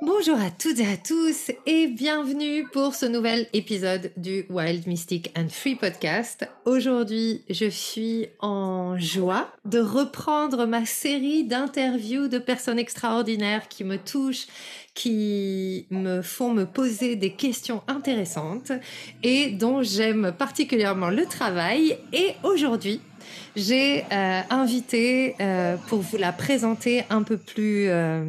Bonjour à toutes et à tous et bienvenue pour ce nouvel épisode du Wild Mystic and Free Podcast. Aujourd'hui, je suis en joie de reprendre ma série d'interviews de personnes extraordinaires qui me touchent, qui me font me poser des questions intéressantes et dont j'aime particulièrement le travail. Et aujourd'hui, j'ai euh, invité euh, pour vous la présenter un peu plus... Euh,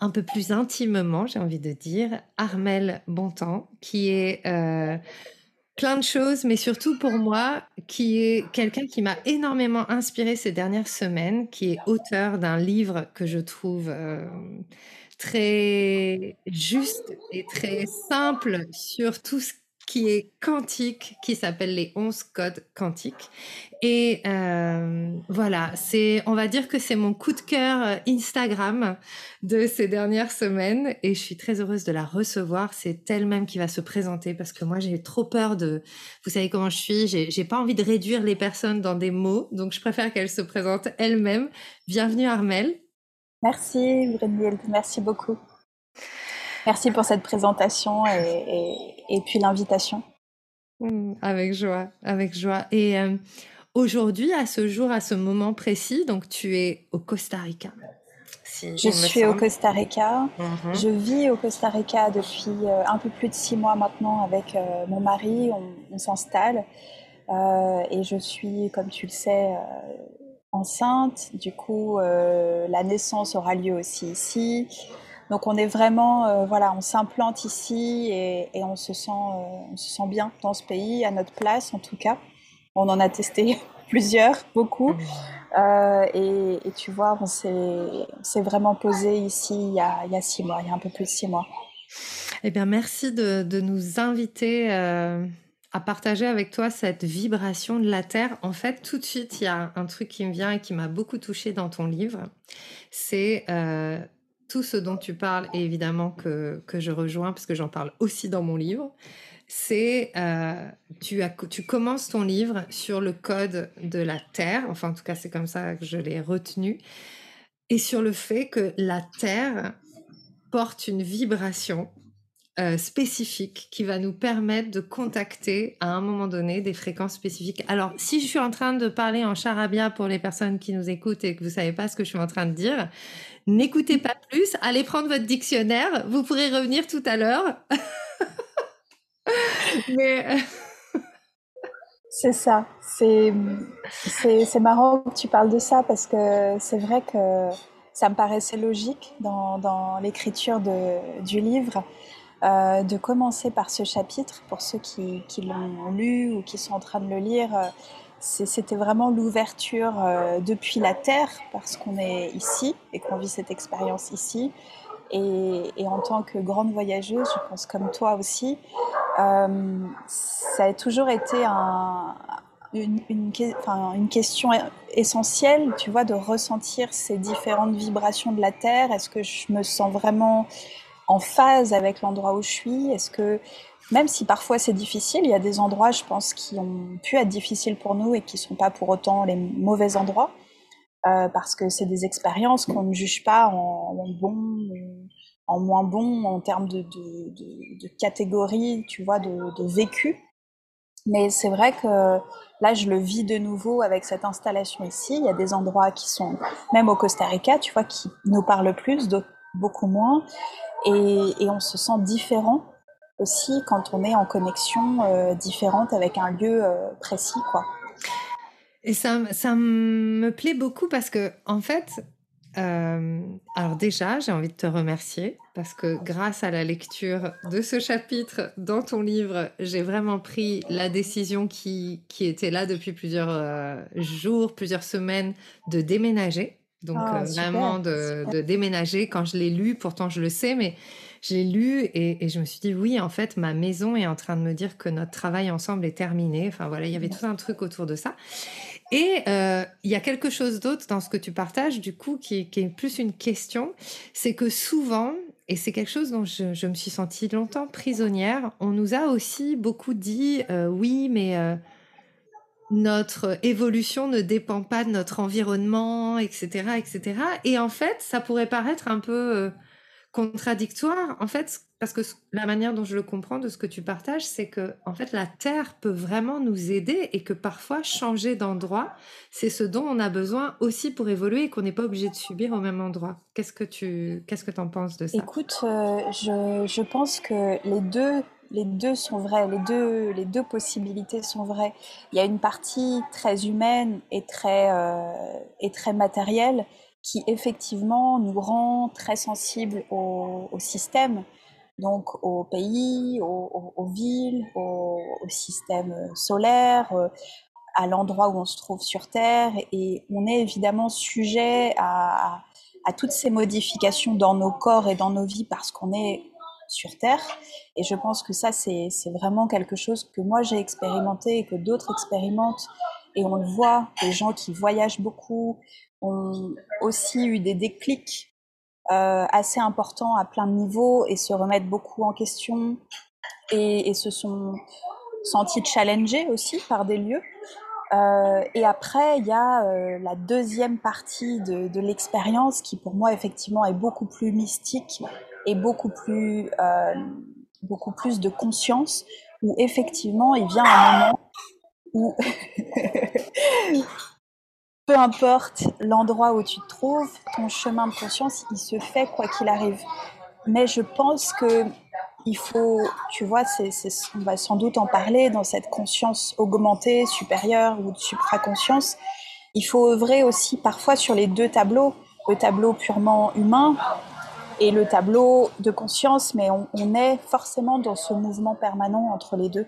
un peu plus intimement, j'ai envie de dire, Armel Bontemps, qui est euh, plein de choses, mais surtout pour moi, qui est quelqu'un qui m'a énormément inspiré ces dernières semaines, qui est auteur d'un livre que je trouve euh, très juste et très simple sur tout ce qui est quantique, qui s'appelle les 11 codes quantiques. Et euh, voilà, c'est, on va dire que c'est mon coup de cœur euh, Instagram de ces dernières semaines et je suis très heureuse de la recevoir. C'est elle-même qui va se présenter parce que moi j'ai trop peur de, vous savez comment je suis, j'ai, j'ai pas envie de réduire les personnes dans des mots, donc je préfère qu'elle se présente elle-même. Bienvenue Armel. Merci Brunhilde, merci beaucoup. Merci pour cette présentation et, puis l'invitation. Mmh, avec joie, avec joie. Et euh, aujourd'hui, à ce jour, à ce moment précis, donc tu es au Costa Rica. je suis au Costa Rica. Mmh je vis au Costa Rica depuis euh, un peu plus de six mois maintenant avec euh, mon mari. On, s'installe et je suis, comme tu le sais, enceinte. Du coup, la naissance aura lieu aussi ici. Donc on est vraiment, euh, voilà, on s'implante ici et, on, se sent, euh, on se sent bien dans ce pays, à notre place en tout cas. On en a testé plusieurs, beaucoup. Euh, et, tu vois, on s'est vraiment posé ici il y, a, il y, a, six mois, il y a un peu plus de six mois. Eh bien, merci de, de nous inviter à partager avec toi cette vibration de la Terre. En fait, tout de suite, il y a un truc qui me vient et qui m'a beaucoup touché dans ton livre. C'est tout ce dont tu parles, et évidemment que, que je rejoins, parce que j'en parle aussi dans mon livre, c'est euh, tu, tu commences ton livre sur le code de la Terre, enfin en tout cas c'est comme ça que je l'ai retenu, et sur le fait que la Terre porte une vibration euh, spécifique qui va nous permettre de contacter à un moment donné des fréquences spécifiques. Alors, si je suis en train de parler en charabia pour les personnes qui nous écoutent et que vous savez pas ce que je suis en train de dire, n'écoutez pas plus, allez prendre votre dictionnaire, vous pourrez revenir tout à l'heure. Mais euh, c'est ça. C'est marrant que tu parles de ça parce que c'est vrai que ça me paraissait logique dans, dans l'écriture du livre. Euh, de commencer par ce chapitre, pour ceux qui, l'ont lu ou qui sont en train de le lire, euh, c'était vraiment l'ouverture euh, depuis la Terre, parce qu'on est ici et qu'on vit cette expérience ici. Et, en tant que grande voyageuse, je pense comme toi aussi, ça a toujours été une, une, question essentielle, tu vois, de ressentir ces différentes vibrations de la Terre. Est-ce que je me sens vraiment en phase avec l'endroit où je suis? Est-ce que, même si parfois c'est difficile, il y a des endroits, je pense, qui ont pu être difficiles pour nous et qui ne sont pas pour autant les mauvais endroits, euh, parce que c'est des expériences qu'on ne juge pas en, bon ou en moins bon en termes de, de, de, catégorie, tu vois, de, vécu. Mais c'est vrai que là, je le vis de nouveau avec cette installation ici. Il y a des endroits qui sont, même au Costa Rica, tu vois, qui nous parlent plus, d'autres beaucoup moins. Et, on se sent différent aussi quand on est en connexion euh, différente avec un lieu euh, précis, quoi. Et ça, ça me plaît beaucoup parce que, en fait, euh, alors déjà, j'ai envie de te remercier parce que grâce à la lecture de ce chapitre dans ton livre, j'ai vraiment pris la décision qui, qui était là depuis plusieurs jours, plusieurs semaines de déménager. Donc, ah, vraiment de, de, déménager. Quand je l'ai lu, pourtant je le sais, mais j'ai lu et, je me suis dit oui, en fait, ma maison est en train de me dire que notre travail ensemble est terminé. Enfin voilà, il y avait tout un truc autour de ça. Et euh, il y a quelque chose d'autre dans ce que tu partages, du coup, qui, qui est plus une question, c'est que souvent, et c'est quelque chose dont je, me suis sentie longtemps prisonnière, on nous a aussi beaucoup dit euh, oui, mais euh, notre évolution ne dépend pas de notre environnement, etc., etc. Et en fait, ça pourrait paraître un peu contradictoire, en fait, parce que la manière dont je le comprends de ce que tu partages, c'est que en fait la terre peut vraiment nous aider et que parfois changer d'endroit, c'est ce dont on a besoin aussi pour évoluer et qu'on n'est pas obligé de subir au même endroit. Qu'est-ce que tu qu'est-ce que en penses de ça? Écoute, euh, je, je, pense que les deux les deux sont vrais, les deux les deux possibilités sont vraies. Il y a une partie très humaine et très euh, et très matérielle qui effectivement nous rend très sensibles au, système, donc au pays, aux, villes, au, système solaire, euh, à l'endroit où on se trouve sur Terre. Et on est évidemment sujet à, à toutes ces modifications dans nos corps et dans nos vies parce qu'on est sur Terre. Et je pense que ça, c'est vraiment quelque chose que moi j'ai expérimenté et que d'autres expérimentent. Et on le voit, les gens qui voyagent beaucoup, ont aussi eu des déclics euh, assez importants à plein de niveaux et se remettent beaucoup en question et, se sont sentis challengés aussi par des lieux. Euh, et après, il y a euh, la deuxième partie de, l'expérience qui, pour moi, effectivement, est beaucoup plus mystique et beaucoup plus, beaucoup plus de conscience, où effectivement, il vient un moment où peu importe l'endroit où tu te trouves, ton chemin de conscience, il se fait quoi qu'il arrive. Mais je pense que il faut, tu vois, c'est, on va sans doute en parler dans cette conscience augmentée, supérieure ou de supraconscience. Il faut œuvrer aussi parfois sur les deux tableaux, le tableau purement humain et le tableau de conscience, mais on est forcément dans ce mouvement permanent entre les deux.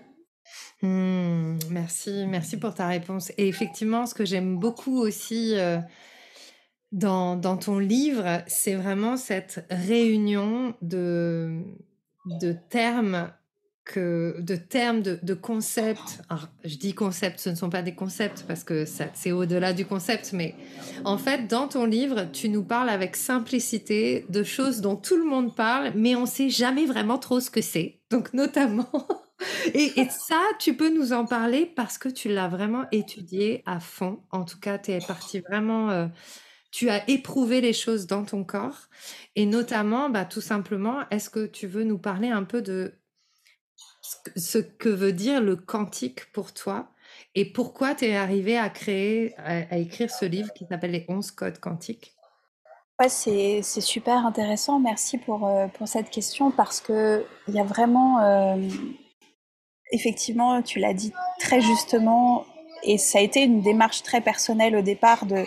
Mmh, merci, merci pour ta réponse. Et effectivement, ce que j'aime beaucoup aussi euh, dans, ton livre, c'est vraiment cette réunion de, termes que de termes, de, de concepts. je dis concepts, ce ne sont pas des concepts parce que c'est au-delà du concept, mais en fait, dans ton livre, tu nous parles avec simplicité de choses dont tout le monde parle, mais on ne sait jamais vraiment trop ce que c'est. Donc, notamment et, ça, tu peux nous en parler parce que tu l'as vraiment étudié à fond. En tout cas, tu es parti vraiment. Euh, tu as éprouvé les choses dans ton corps. Et notamment, bah, tout simplement, est-ce que tu veux nous parler un peu de ce que veut dire le quantique pour toi et pourquoi tu es arrivé à créer, à, écrire ce livre qui s'appelle Les 11 codes quantiques Ouais, c'est, super intéressant. Merci pour, euh, cette question parce qu'il y a vraiment. Euh, effectivement, tu l'as dit très justement, et ça a été une démarche très personnelle au départ de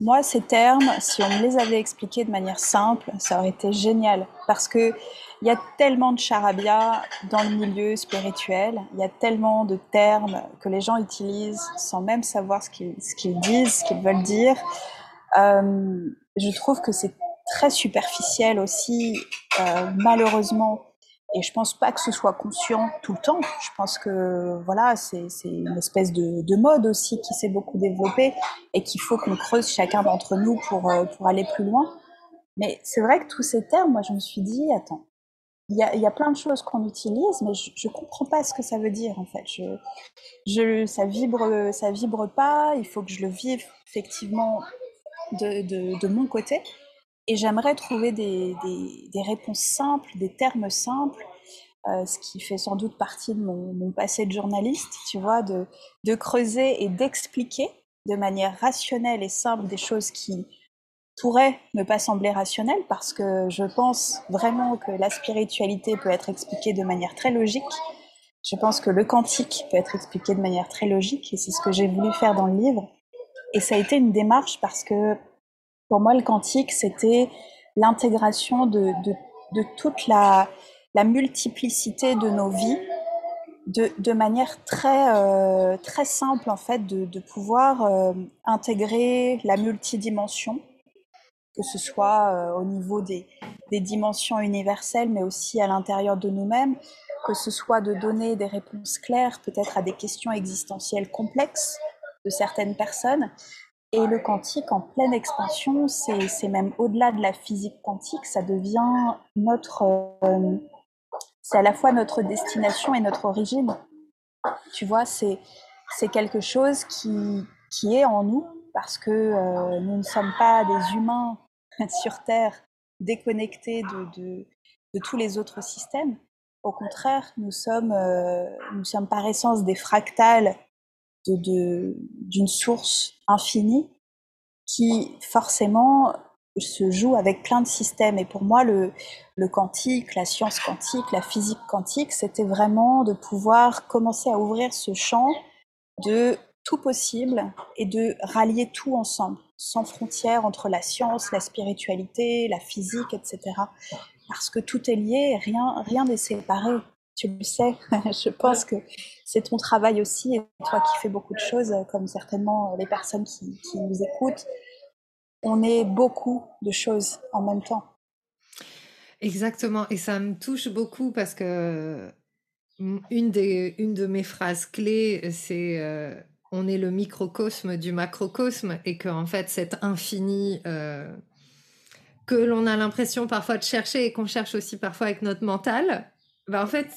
moi, ces termes, si on me les avait expliqués de manière simple, ça aurait été génial. Parce que il y a tellement de charabia dans le milieu spirituel, il y a tellement de termes que les gens utilisent sans même savoir ce qu'ils, ce qu'ils disent, ce qu'ils veulent dire. Euh, je trouve que c'est très superficiel aussi, euh, malheureusement, et je pense pas que ce soit conscient tout le temps. Je pense que voilà, c'est une espèce de, de, mode aussi qui s'est beaucoup développée et qu'il faut qu'on creuse chacun d'entre nous pour, euh, pour aller plus loin. Mais c'est vrai que tous ces termes, moi je me suis dit, attends, il y a, plein de choses qu'on utilise, mais je, ne comprends pas ce que ça veut dire en fait. Je, je, ça vibre, ça vibre pas. Il faut que je le vive effectivement de, de mon côté. Et j'aimerais trouver des, des, réponses simples, des termes simples, euh, ce qui fait sans doute partie de mon, passé de journaliste, tu vois, de, de creuser et d'expliquer de manière rationnelle et simple des choses qui pourraient ne pas sembler rationnelles, parce que je pense vraiment que la spiritualité peut être expliquée de manière très logique. Je pense que le quantique peut être expliqué de manière très logique, et c'est ce que j'ai voulu faire dans le livre. Et ça a été une démarche parce que pour moi, le quantique, c'était l'intégration de, toute la, multiplicité de nos vies de, manière très, euh, très simple, en fait, de, pouvoir euh, intégrer la multidimension, que ce soit au niveau des, des dimensions universelles, mais aussi à l'intérieur de nous-mêmes, que ce soit de donner des réponses claires peut-être à des questions existentielles complexes de certaines personnes. Et le quantique en pleine expansion, c'est même au-delà de la physique quantique, ça devient notre... Euh, c'est à la fois notre destination et notre origine. Tu vois, c'est quelque chose qui, qui est en nous parce que euh, nous ne sommes pas des humains sur Terre déconnectés de, de, de tous les autres systèmes. Au contraire, nous sommes, euh, nous sommes par essence des fractales d'une de, source infinie qui forcément se joue avec plein de systèmes. Et pour moi, le, le quantique, la science quantique, la physique quantique, c'était vraiment de pouvoir commencer à ouvrir ce champ de tout possible et de rallier tout ensemble, sans frontières entre la science, la spiritualité, la physique, etc parce que tout est lié, rien rien n'est séparé. Tu le sais, je pense que c'est ton travail aussi, et toi qui fais beaucoup de choses, comme certainement les personnes qui, qui nous écoutent. On est beaucoup de choses en même temps. Exactement, et ça me touche beaucoup parce que une, des, une de mes phrases clés, c'est euh, on est le microcosme du macrocosme et qu'en fait cet infini euh, que l'on a l'impression parfois de chercher et qu'on cherche aussi parfois avec notre mental, ben en fait,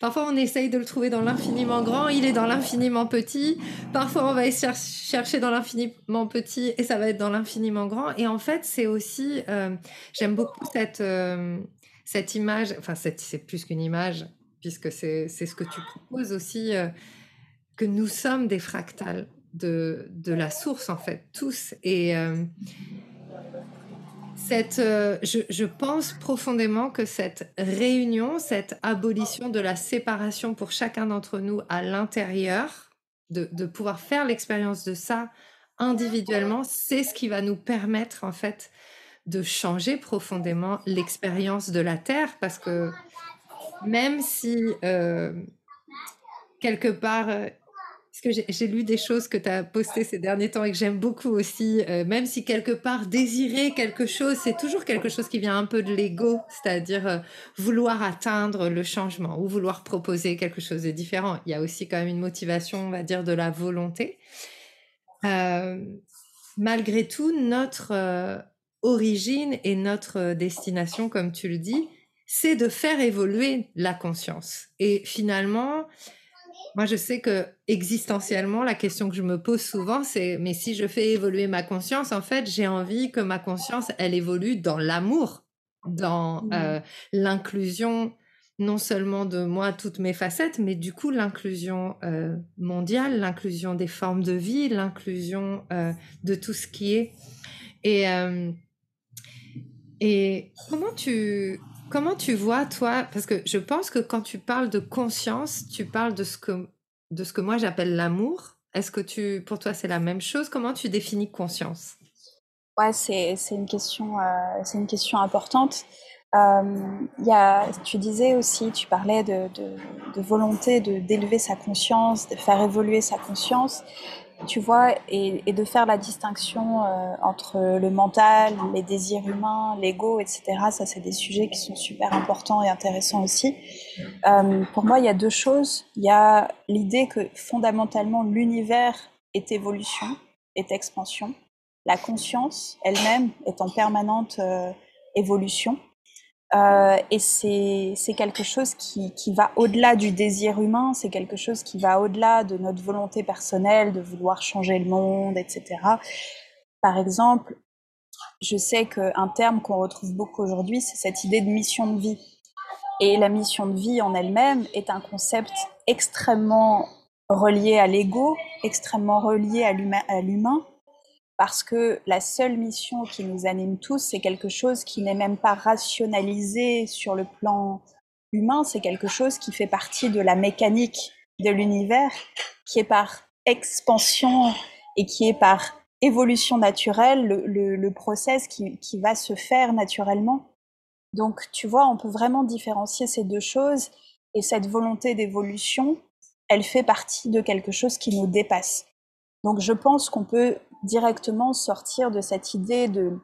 parfois on essaye de le trouver dans l'infiniment grand, il est dans l'infiniment petit. Parfois on va essayer chercher dans l'infiniment petit et ça va être dans l'infiniment grand. Et en fait, c'est aussi, euh, j'aime beaucoup cette, euh, cette image, enfin c'est plus qu'une image, puisque c'est ce que tu proposes aussi, euh, que nous sommes des fractales de, de la source, en fait, tous. Et cette, euh, je, pense profondément que cette réunion, cette abolition de la séparation pour chacun d'entre nous à l'intérieur, de, pouvoir faire l'expérience de ça individuellement, c'est ce qui va nous permettre en fait de changer profondément l'expérience de la Terre, parce que même si euh, quelque part euh, parce que j'ai lu des choses que tu as postées ces derniers temps et que j'aime beaucoup aussi, euh, même si quelque part désirer quelque chose, c'est toujours quelque chose qui vient un peu de l'ego, c'est-à-dire euh, vouloir atteindre le changement ou vouloir proposer quelque chose de différent. Il y a aussi quand même une motivation, on va dire, de la volonté. Euh, malgré tout, notre origine et notre destination, comme tu le dis, c'est de faire évoluer la conscience. Et finalement, moi, je sais que existentiellement, la question que je me pose souvent, c'est mais si je fais évoluer ma conscience, en fait, j'ai envie que ma conscience, elle évolue dans l'amour, dans mmh. euh, l'inclusion, non seulement de moi, toutes mes facettes, mais du coup, l'inclusion euh, mondiale, l'inclusion des formes de vie, l'inclusion euh, de tout ce qui est. Et, et comment tu Comment tu vois, toi, parce que je pense que quand tu parles de conscience, tu parles de ce que, de ce que moi j'appelle l'amour. Est-ce que tu, pour toi, c'est la même chose? Comment tu définis conscience? Ouais, c'est, une question, euh, c'est une question importante. Y a, tu disais aussi, tu parlais de, de, de volonté d'élever sa conscience, de faire évoluer sa conscience tu vois, et, de faire la distinction euh, entre le mental, les désirs humains, l'ego, etc. Ça, c'est des sujets qui sont super importants et intéressants aussi. Euh, pour moi, il y a deux choses. Il y a l'idée que fondamentalement, l'univers est évolution, est expansion. La conscience elle-même est en permanente euh, évolution. Euh, et c'est quelque chose qui, qui va au-delà du désir humain, c'est quelque chose qui va au-delà de notre volonté personnelle de vouloir changer le monde, etc. Par exemple, je sais qu'un terme qu'on retrouve beaucoup aujourd'hui, c'est cette idée de mission de vie. Et la mission de vie en elle-même est un concept extrêmement relié à l'ego, extrêmement relié à l'humain, parce que la seule mission qui nous anime tous, c'est quelque chose qui n'est même pas rationalisé sur le plan humain, c'est quelque chose qui fait partie de la mécanique de l'univers, qui est par expansion et qui est par évolution naturelle, le, process qui, qui va se faire naturellement. Donc, tu vois, on peut vraiment différencier ces deux choses et cette volonté d'évolution, elle fait partie de quelque chose qui nous dépasse. Donc, je pense qu'on peut directement sortir de cette idée de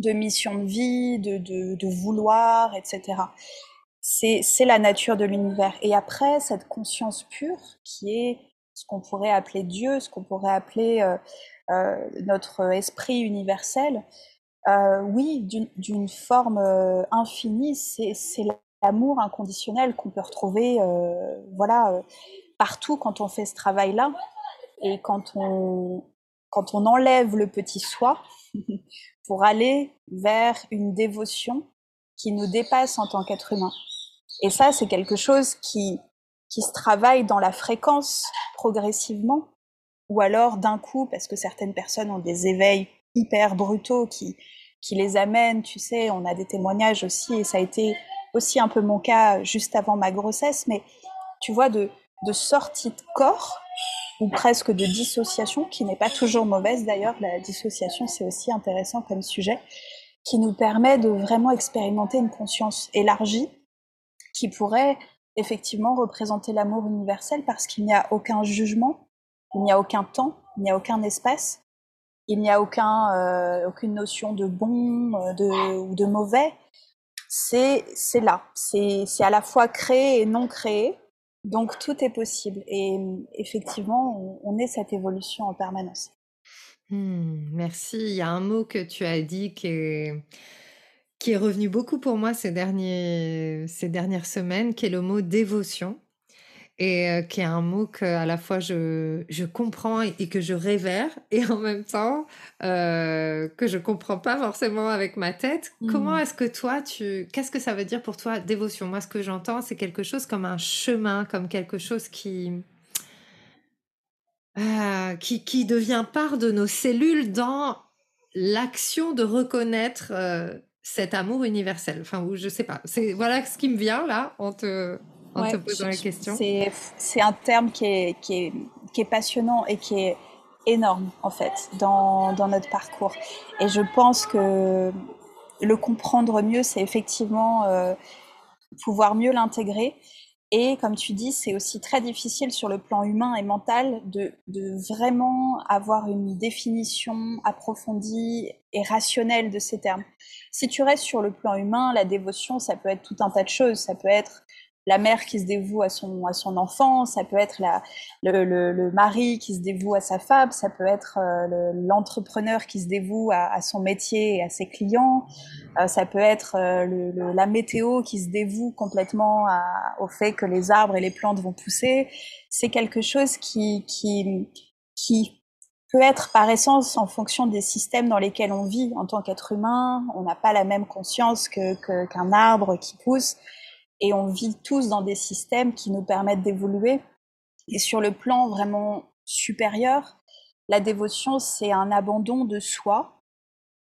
de mission de vie, de, de, vouloir, etc. C'est la nature de l'univers. Et après, cette conscience pure, qui est ce qu'on pourrait appeler Dieu, ce qu'on pourrait appeler euh, euh, notre esprit universel, euh, oui, d'une forme infinie, c'est l'amour inconditionnel qu'on peut retrouver, voilà, partout quand on fait ce travail-là. Et quand on, quand on enlève le petit soi pour aller vers une dévotion qui nous dépasse en tant qu'être humain. Et ça, c'est quelque chose qui, qui se travaille dans la fréquence progressivement, ou alors d'un coup, parce que certaines personnes ont des éveils hyper brutaux qui, qui les amènent, tu sais, on a des témoignages aussi, et ça a été aussi un peu mon cas juste avant ma grossesse, mais tu vois, de, de sortie de corps, ou presque de dissociation, qui n'est pas toujours mauvaise. D'ailleurs, la dissociation c'est aussi intéressant comme sujet, qui nous permet de vraiment expérimenter une conscience élargie, qui pourrait effectivement représenter l'amour universel parce qu'il n'y a aucun jugement, il n'y a aucun temps, il n'y a aucun espace, il n'y a aucun, euh, aucune notion de bon euh, de, ou de mauvais. C'est là, c'est à la fois créé et non créé, donc tout est possible. Et effectivement, on, est cette évolution en permanence. Mmh, merci. Il y a un mot que tu as dit qui est revenu beaucoup pour moi ces, derniers, ces dernières semaines, qui est le mot dévotion, et euh, qui est un mot que à la fois je, je comprends et, que je révère, et en même temps euh, que je comprends pas forcément avec ma tête. Comment mmh. est-ce que toi, tu, qu'est-ce que ça veut dire pour toi dévotion? Moi, ce que j'entends, c'est quelque chose comme un chemin, comme quelque chose qui euh, qui, qui devient part de nos cellules dans l'action de reconnaître cet amour universel. Enfin, je sais pas. C'est voilà ce qui me vient là en te, en te posant la question. C'est un terme qui est, qui, est, qui est passionnant et qui est énorme en fait dans, dans notre parcours. Et je pense que le comprendre mieux, c'est effectivement euh, pouvoir mieux l'intégrer. Et comme tu dis, c'est aussi très difficile sur le plan humain et mental de, de, vraiment avoir une définition approfondie et rationnelle de ces termes. Si tu restes sur le plan humain, la dévotion, ça peut être tout un tas de choses. Ça peut être la mère qui se dévoue à son, à son enfant, ça peut être le, le, mari qui se dévoue à sa femme, ça peut être euh, l'entrepreneur qui se dévoue à, son métier et à ses clients, euh, ça peut être euh, la météo qui se dévoue complètement au fait que les arbres et les plantes vont pousser. C'est quelque chose qui, qui, qui peut être par essence en fonction des systèmes dans lesquels on vit en tant qu'être humain. On n'a pas la même conscience qu'un que, qu'un arbre qui pousse et on vit tous dans des systèmes qui nous permettent d'évoluer. Et sur le plan vraiment supérieur, la dévotion, c'est un abandon de soi,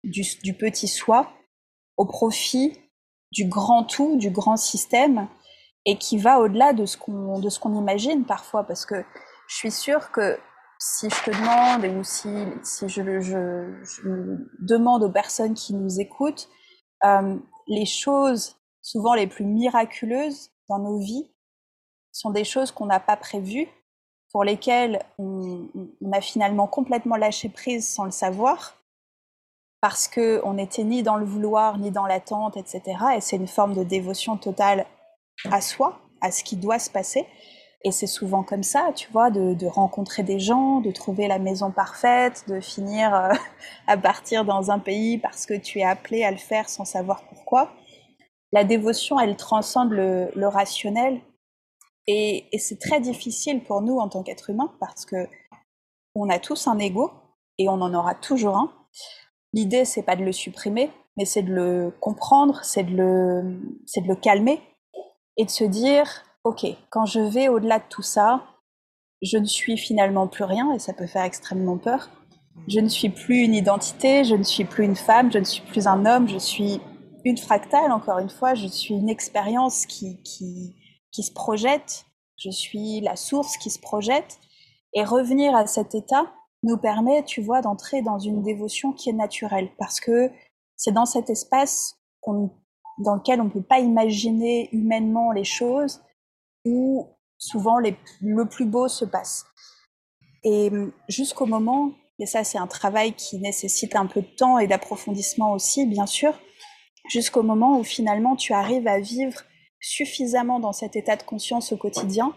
du, petit soi, au profit du grand tout, du grand système, et qui va au-delà de ce qu'on qu'on imagine parfois, parce que je suis sûre que si je te demande ou si, si je, je, je demande aux personnes qui nous écoutent, euh, les choses souvent les plus miraculeuses dans nos vies sont des choses qu'on n'a pas prévues, pour lesquelles on, a finalement complètement lâché prise sans le savoir, parce qu'on n'était ni dans le vouloir, ni dans l'attente, etc. Et c'est une forme de dévotion totale à soi, à ce qui doit se passer. Et c'est souvent comme ça, tu vois, de, rencontrer des gens, de trouver la maison parfaite, de finir euh, à partir dans un pays parce que tu es appelé à le faire sans savoir pourquoi la dévotion, elle transcende le, rationnel. Et, c'est très difficile pour nous en tant qu'être humain parce que on a tous un ego et on en aura toujours un. L'idée, c'est pas de le supprimer, mais c'est de le comprendre, c'est de le, c'est de le calmer et de se dire, ok, quand je vais au-delà de tout ça, je ne suis finalement plus rien et ça peut faire extrêmement peur. Je ne suis plus une identité, je ne suis plus une femme, je ne suis plus un homme, je suis une fractale, encore une fois, je suis une expérience qui, qui, qui se projette, je suis la source qui se projette, et revenir à cet état nous permet, tu vois, d'entrer dans une dévotion qui est naturelle, parce que c'est dans cet espace dans lequel on ne peut pas imaginer humainement les choses, où souvent le plus beau se passe. Et jusqu'au moment Et ça, c'est un travail qui nécessite un peu de temps et d'approfondissement aussi, bien sûr, jusqu'au moment où finalement tu arrives à vivre suffisamment dans cet état de conscience au quotidien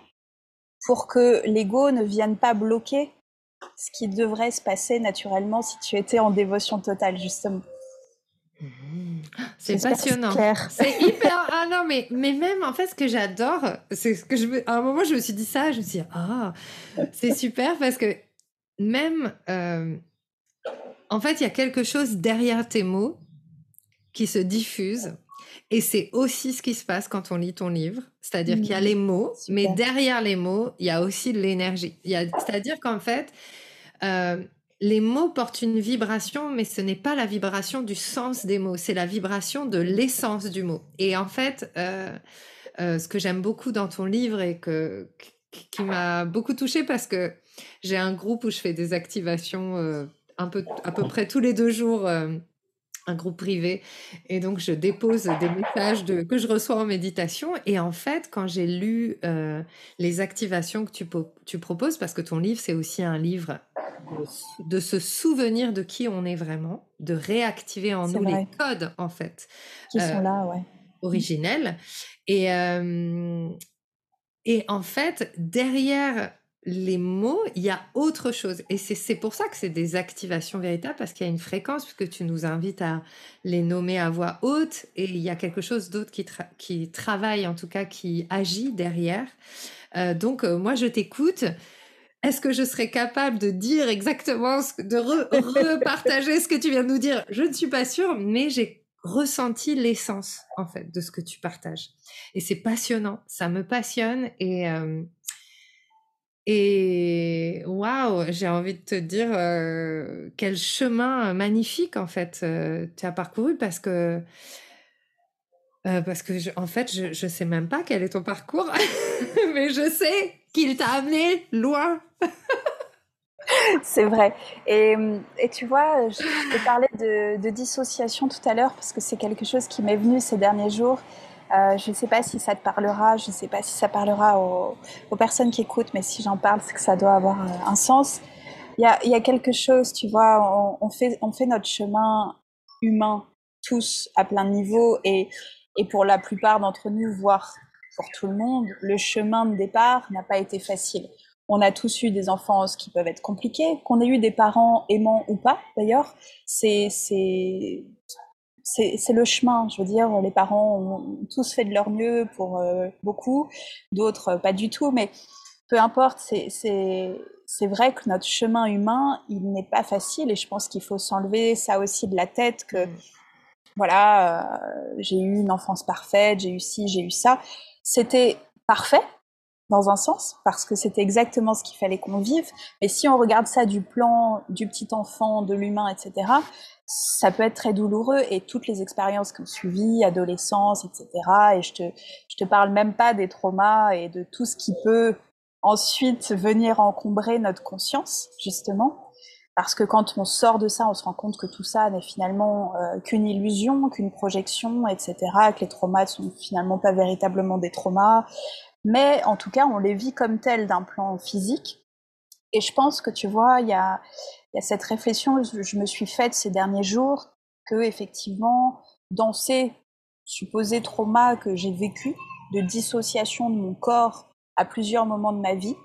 pour que l'ego ne vienne pas bloquer ce qui devrait se passer naturellement si tu étais en dévotion totale, justement. Mmh. C'est passionnant. C'est hyper. Ah non, mais, mais même en fait, ce que j'adore, c'est ce que je. À un moment, je me suis dit ça, je me suis dit, ah, c'est super parce que même. Euh, en fait, il y a quelque chose derrière tes mots qui se diffuse. Et c'est aussi ce qui se passe quand on lit ton livre. C'est-à-dire qu'il y a mmh. les mots, mais derrière les mots, il y a aussi de l'énergie. C'est-à-dire qu'en fait, euh, les mots portent une vibration, mais ce n'est pas la vibration du sens des mots, c'est la vibration de l'essence du mot. Et en fait, euh, euh, ce que j'aime beaucoup dans ton livre et que, qui m'a beaucoup touchée parce que j'ai un groupe où je fais des activations euh, un peu, à peu près tous les deux jours un groupe privé. Et donc, je dépose des messages de, que je reçois en méditation. Et en fait, quand j'ai lu les activations que tu, tu proposes, parce que ton livre, c'est aussi un livre de se souvenir de qui on est vraiment, de réactiver en nous les codes, en fait. Qui sont là, ouais. Originels. Et, euh, et en fait, derrière les mots, il y a autre chose. Et c'est pour ça que c'est des activations véritables, parce qu'il y a une fréquence, puisque tu nous invites à les nommer à voix haute, et il y a quelque chose d'autre qui, qui travaille, en tout cas, qui agit derrière. Euh, donc, euh, moi, je t'écoute est-ce que je serais capable de dire exactement, ce, de repartager ce que tu viens de nous dire? Je ne suis pas sûre, mais j'ai ressenti l'essence en fait de ce que tu partages. Et c'est passionnant, ça me passionne et euh, et waouh, j'ai envie de te dire euh, quel chemin magnifique en fait euh, tu as parcouru parce que parce que en fait je je sais même pas quel est ton parcours, mais je sais qu'il t'a amené loin. c'est vrai. Et, et, tu vois, je te parlais de, de dissociation tout à l'heure parce que c'est quelque chose qui m'est venu ces derniers jours. Euh, je ne sais pas si ça te parlera, je ne sais pas si ça parlera aux, personnes qui écoutent, mais si j'en parle, c'est que ça doit avoir euh, un sens. Il y a, quelque chose, tu vois, on, fait, notre chemin humain tous à plein de niveaux et, et pour la plupart d'entre nous, voire pour tout le monde, le chemin de départ n'a pas été facile. On a tous eu des enfances qui peuvent être compliquées, qu'on ait eu des parents aimants ou pas, d'ailleurs, c'est c'est le chemin. Je veux dire, les parents ont tous fait de leur mieux pour euh, beaucoup, d'autres pas du tout, mais peu importe. C'est c'est vrai que notre chemin humain, il n'est pas facile, et je pense qu'il faut s'enlever ça aussi de la tête que mmh. voilà, euh, j'ai eu une enfance parfaite, j'ai eu ci, j'ai eu ça. C'était parfait dans un sens, parce que c'était exactement ce qu'il fallait qu'on vive. Mais si on regarde ça du plan du petit enfant, de l'humain, etc., ça peut être très douloureux et toutes les expériences qui ont suivi, adolescence, etc. Et je te, je te parle même pas des traumas et de tout ce qui peut ensuite venir encombrer notre conscience, justement. Parce que quand on sort de ça, on se rend compte que tout ça n'est finalement euh, qu'une illusion, qu'une projection, etc., que les traumas sont finalement pas véritablement des traumas. Mais en tout cas, on les vit comme tels d'un plan physique. Et je pense que tu vois, il y a, y a cette réflexion que je me suis faite ces derniers jours que effectivement, dans ces supposés traumas que j'ai vécu, de dissociation de mon corps à plusieurs moments de ma vie,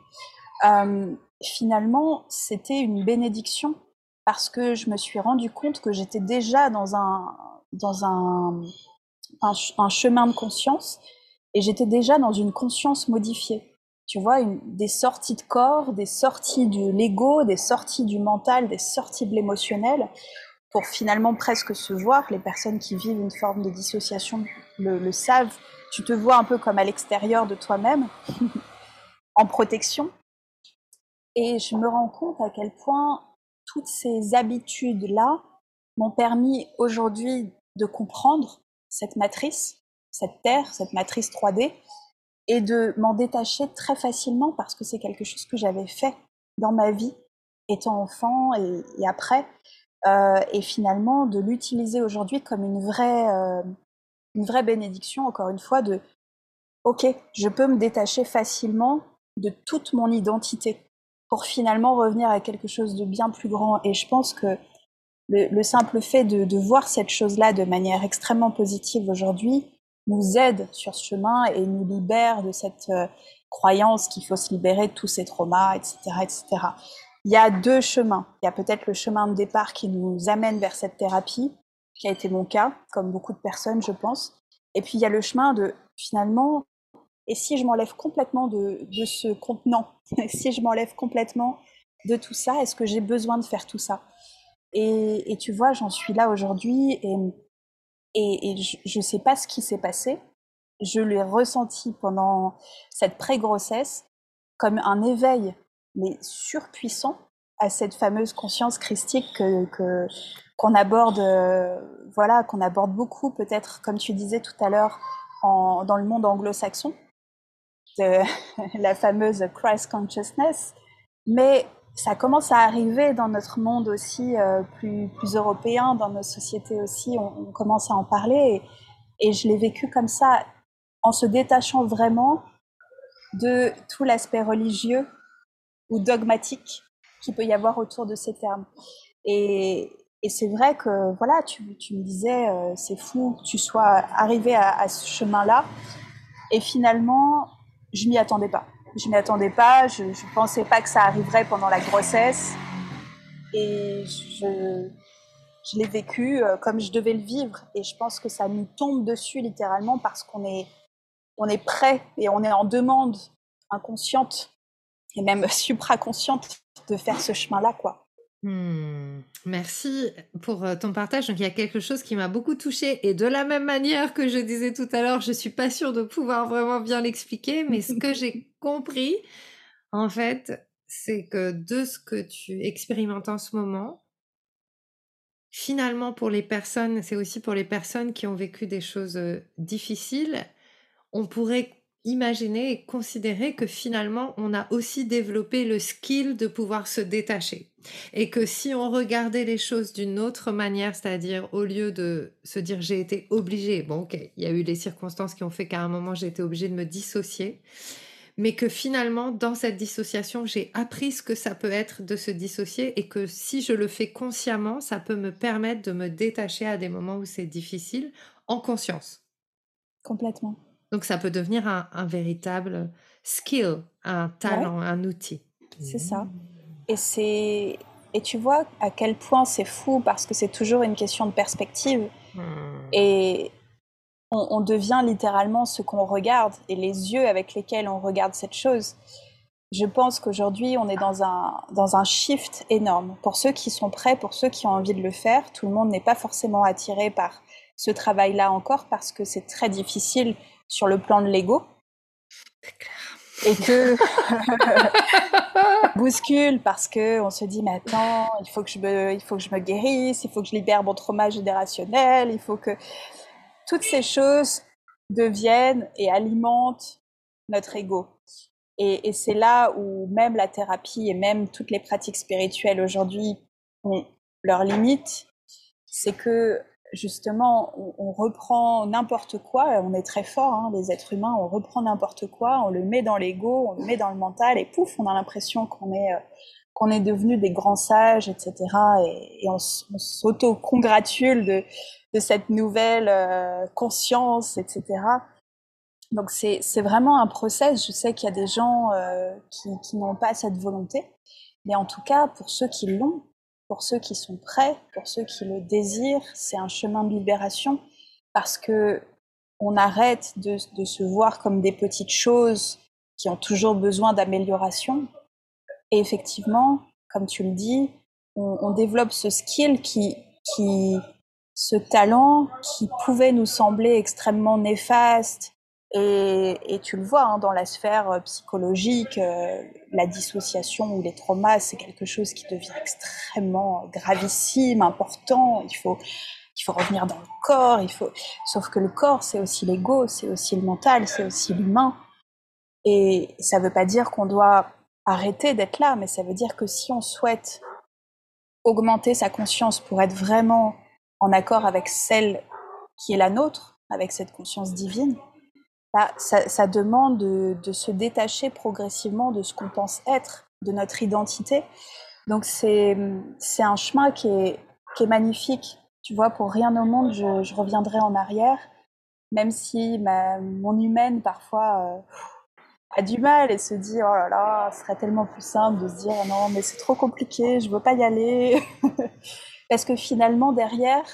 euh, finalement, c'était une bénédiction parce que je me suis rendu compte que j'étais déjà dans un, chemin de conscience et j'étais déjà dans une conscience modifiée. Tu vois, des sorties de corps, des sorties de l'ego, des sorties du mental, des sorties de l'émotionnel, pour finalement presque se voir. Les personnes qui vivent une forme de dissociation le, le savent. Tu te vois un peu comme à l'extérieur de toi-même, en protection, et je me rends compte à quel point toutes ces habitudes-là m'ont permis aujourd'hui de comprendre cette matrice, cette Terre, cette matrice 3D, et de m'en détacher très facilement parce que c'est quelque chose que j'avais fait dans ma vie, étant enfant et, après, euh, et finalement de l'utiliser aujourd'hui comme une vraie, euh, une vraie bénédiction, encore une fois, de OK, je peux me détacher facilement de toute mon identité pour finalement revenir à quelque chose de bien plus grand. Et je pense que le, simple fait de, voir cette chose-là de manière extrêmement positive aujourd'hui nous aide sur ce chemin et nous libère de cette euh, croyance qu'il faut se libérer de tous ces traumas, etc., etc. Il y a deux chemins. Il y a peut-être le chemin de départ qui nous amène vers cette thérapie, qui a été mon cas, comme beaucoup de personnes, je pense. Et puis il y a le chemin de finalement, et si je m'enlève complètement de, de ce contenant, si je m'enlève complètement de tout ça, est-ce que j'ai besoin de faire tout ça? Et, et, tu vois, j'en suis là aujourd'hui et, et, je ne sais pas ce qui s'est passé. Je l'ai ressenti pendant cette pré-grossesse comme un éveil mais surpuissant à cette fameuse conscience christique que, qu'on aborde, euh, voilà, qu'on aborde beaucoup, peut-être, comme tu disais tout à l'heure, dans le monde anglo-saxon, la fameuse Christ consciousness, mais ça commence à arriver dans notre monde aussi euh, plus, européen, dans nos sociétés aussi, on, commence à en parler, et, je l'ai vécu comme ça, en se détachant vraiment de tout l'aspect religieux ou dogmatique qu'il peut y avoir autour de ces termes. Et, c'est vrai que, voilà, tu, tu me disais, euh, c'est fou que tu sois arrivé à, à ce chemin-là. Et finalement, je m'y attendais pas. Je m'y attendais pas. Je, ne pensais pas que ça arriverait pendant la grossesse. Et je, je l'ai vécu euh, comme je devais le vivre. Et je pense que ça nous tombe dessus littéralement parce qu'on est, on est prêt et on est en demande inconsciente et même supraconsciente de faire ce chemin-là, quoi. Hmm. Merci pour euh, ton partage. Donc, il y a quelque chose qui m'a beaucoup touchée. Et de la même manière que je disais tout à l'heure, je suis pas sûre de pouvoir vraiment bien l'expliquer, mais ce que j'ai compris, en fait, c'est que de ce que tu expérimentes en ce moment, finalement, pour les personnes, c'est aussi pour les personnes qui ont vécu des choses euh, difficiles, on pourrait imaginer et considérer que finalement on a aussi développé le skill de pouvoir se détacher et que si on regardait les choses d'une autre manière, c'est-à-dire au lieu de se dire j'ai été obligé, bon ok, il y a eu les circonstances qui ont fait qu'à un moment j'ai été obligé de me dissocier, mais que finalement dans cette dissociation j'ai appris ce que ça peut être de se dissocier et que si je le fais consciemment, ça peut me permettre de me détacher à des moments où c'est difficile en conscience. Complètement. Donc ça peut devenir un, véritable skill, un talent, un outil. C'est ça. Et c'est et tu vois à quel point c'est fou parce que c'est toujours une question de perspective. Hmm. Et on, devient littéralement ce qu'on regarde et les yeux avec lesquels on regarde cette chose. Je pense qu'aujourd'hui, on est dans un, dans un shift énorme. Pour ceux qui sont prêts, pour ceux qui ont envie de le faire, tout le monde n'est pas forcément attiré par ce travail-là encore parce que c'est très difficile sur le plan de l'ego. Et que bouscule parce que on se dit mais attends il faut que je me il faut que je me guérisse il faut que je libère mon trauma générationnel il faut que toutes ces choses deviennent et alimentent notre ego. Et, et c'est là où même la thérapie et même toutes les pratiques spirituelles aujourd'hui ont leurs limites. C'est que justement, on, reprend n'importe quoi, on est très fort, hein, les êtres humains, on reprend n'importe quoi, on le met dans l'ego, on le met dans le mental, et pouf, on a l'impression qu'on est, euh, qu'on est devenu des grands sages, etc. Et, et on, s'auto-congratule de, de, cette nouvelle euh, conscience, etc. Donc c'est vraiment un process. Je sais qu'il y a des gens euh, qui, qui n'ont pas cette volonté, mais en tout cas, pour ceux qui l'ont, pour ceux qui sont prêts, pour ceux qui le désirent, c'est un chemin de libération parce que on arrête de, se voir comme des petites choses qui ont toujours besoin d'amélioration. Et effectivement, comme tu le dis, on, développe ce skill qui, qui, ce talent qui pouvait nous sembler extrêmement néfaste, et, tu le vois hein, dans la sphère euh, psychologique, euh, la dissociation ou les traumas, c'est quelque chose qui devient extrêmement gravissime, important. Il faut, il faut revenir dans le corps. Il faut, sauf que le corps, c'est aussi l'ego, c'est aussi le mental, c'est aussi l'humain. Et ça ne veut pas dire qu'on doit arrêter d'être là, mais ça veut dire que si on souhaite augmenter sa conscience pour être vraiment en accord avec celle qui est la nôtre, avec cette conscience divine, bah, ça, demande de, se détacher progressivement de ce qu'on pense être de notre identité. Donc c'est un chemin qui est, magnifique. Tu vois, pour rien au monde, je, je reviendrai en arrière, même si ma, mon humaine parfois euh, a du mal et se dit oh là là, ce serait tellement plus simple de se dire non mais c'est trop compliqué, je veux pas y aller. Parce que finalement derrière,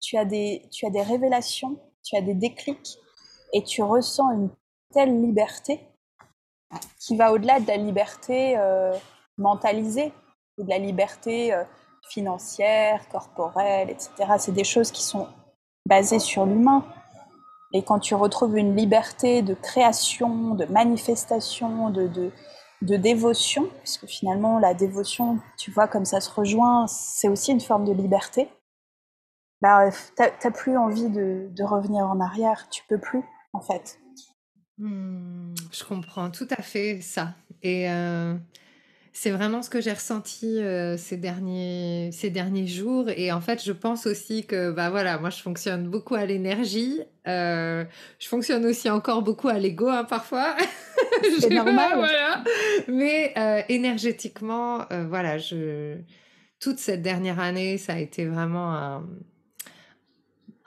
tu as des révélations, tu as des déclics et tu ressens une telle liberté qui va au-delà de la liberté euh, mentalisée ou de la liberté euh, financière, corporelle, etc. C'est des choses qui sont basées sur l'humain. Et quand tu retrouves une liberté de création, de manifestation, de, de, de dévotion, puisque finalement la dévotion, tu vois comme ça se rejoint, c'est aussi une forme de liberté, bah, t'as plus envie de, de, revenir en arrière, tu peux plus en fait. Mmh, je comprends tout à fait ça. Et euh, c'est vraiment ce que j'ai ressenti euh, ces, derniers, ces derniers jours. Et en fait, je pense aussi que, bah voilà, moi, je fonctionne beaucoup à l'énergie. Euh, je fonctionne aussi encore beaucoup à l'ego, hein, parfois. C'est normal. voilà. Mais énergétiquement, voilà, je... toute cette dernière année, ça a été vraiment un,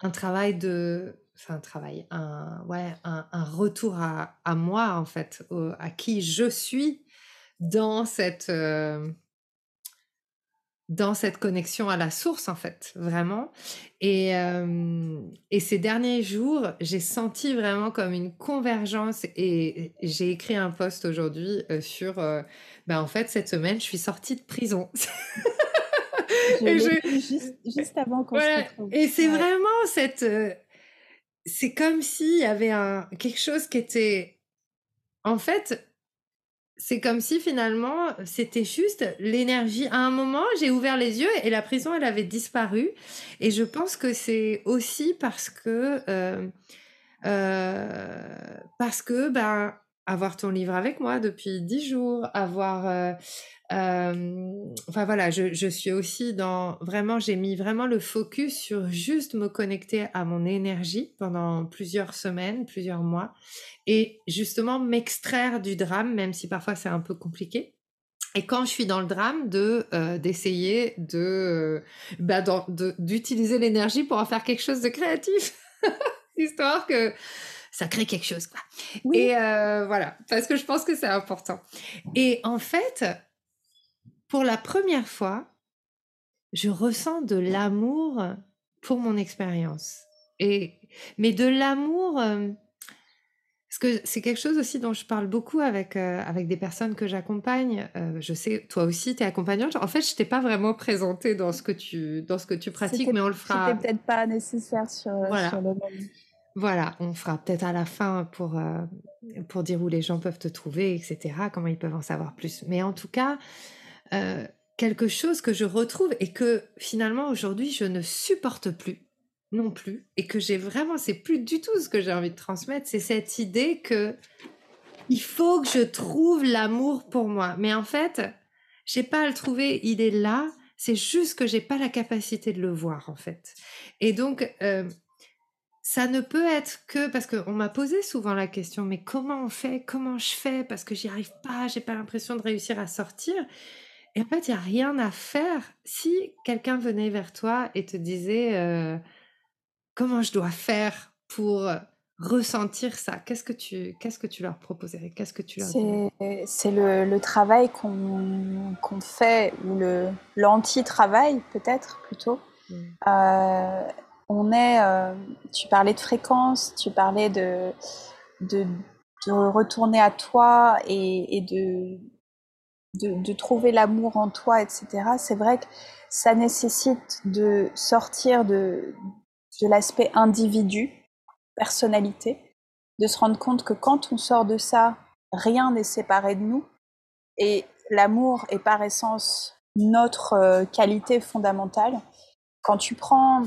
un travail de c'est un travail, un, ouais, un, retour à, à, moi, en fait, à qui je suis dans cette, euh, dans cette connexion à la source, en fait, vraiment. Et, euh, et ces derniers jours, j'ai senti vraiment comme une convergence et j'ai écrit un post aujourd'hui euh, sur, ben, en fait, cette semaine, je suis sortie de prison. et juste, juste, avant qu'on se retrouve. Et c'est vraiment cette c'est comme s'il y avait un, quelque chose qui était. En fait, c'est comme si finalement, c'était juste l'énergie. À un moment, j'ai ouvert les yeux et la prison, elle avait disparu. Et je pense que c'est aussi parce que. Euh, euh, parce que, ben, avoir ton livre avec moi depuis dix jours, avoir euh, enfin voilà, je, je, suis aussi dans vraiment, j'ai mis vraiment le focus sur juste me connecter à mon énergie pendant plusieurs semaines, plusieurs mois, et justement m'extraire du drame, même si parfois c'est un peu compliqué. Et quand je suis dans le drame, de euh, d'essayer de bah, d'utiliser l'énergie pour en faire quelque chose de créatif, histoire que ça crée quelque chose quoi. Et euh, voilà, parce que je pense que c'est important. Et en fait, pour la première fois, je ressens de l'amour pour mon expérience. Et mais de l'amour euh, parce que c'est quelque chose aussi dont je parle beaucoup avec, euh, avec des personnes que j'accompagne. Euh, je sais, toi aussi, tu es accompagnante. En fait, je t'ai pas vraiment présenté dans ce que tu, dans ce que tu pratiques, mais on le fera. C'était peut-être pas nécessaire sur, sur le même. Voilà, on fera peut-être à la fin pour, pour dire où les gens peuvent te trouver, etc., comment ils peuvent en savoir plus. Mais en tout cas, euh, quelque chose que je retrouve et que finalement aujourd'hui je ne supporte plus non plus et que j'ai vraiment c'est plus du tout ce que j'ai envie de transmettre. C'est cette idée que il faut que je trouve l'amour pour moi. Mais en fait j'ai pas à le trouver. Il est là. C'est juste que j'ai pas la capacité de le voir en fait. Et donc euh, ça ne peut être que parce qu'on m'a posé souvent la question mais comment on fait? Comment je fais? Parce que j'y arrive pas. J'ai pas l'impression de réussir à sortir et en fait, il n'y a rien à faire si quelqu'un venait vers toi et te disait euh, comment je dois faire pour ressentir ça. Qu'est-ce que tu, qu'est-ce que tu leur proposerais? Qu'est-ce que tu leur C'est le, le, travail qu'on qu'on fait, ou le, l'anti-travail peut-être plutôt. Mmh. Euh, on est, euh, tu parlais de fréquence, tu parlais de, de, de retourner à toi et, et de de, trouver l'amour en toi, etc., c'est vrai que ça nécessite de sortir de, de l'aspect individu, personnalité, de se rendre compte que quand on sort de ça, rien n'est séparé de nous, et l'amour est par essence notre euh, qualité fondamentale. Quand tu prends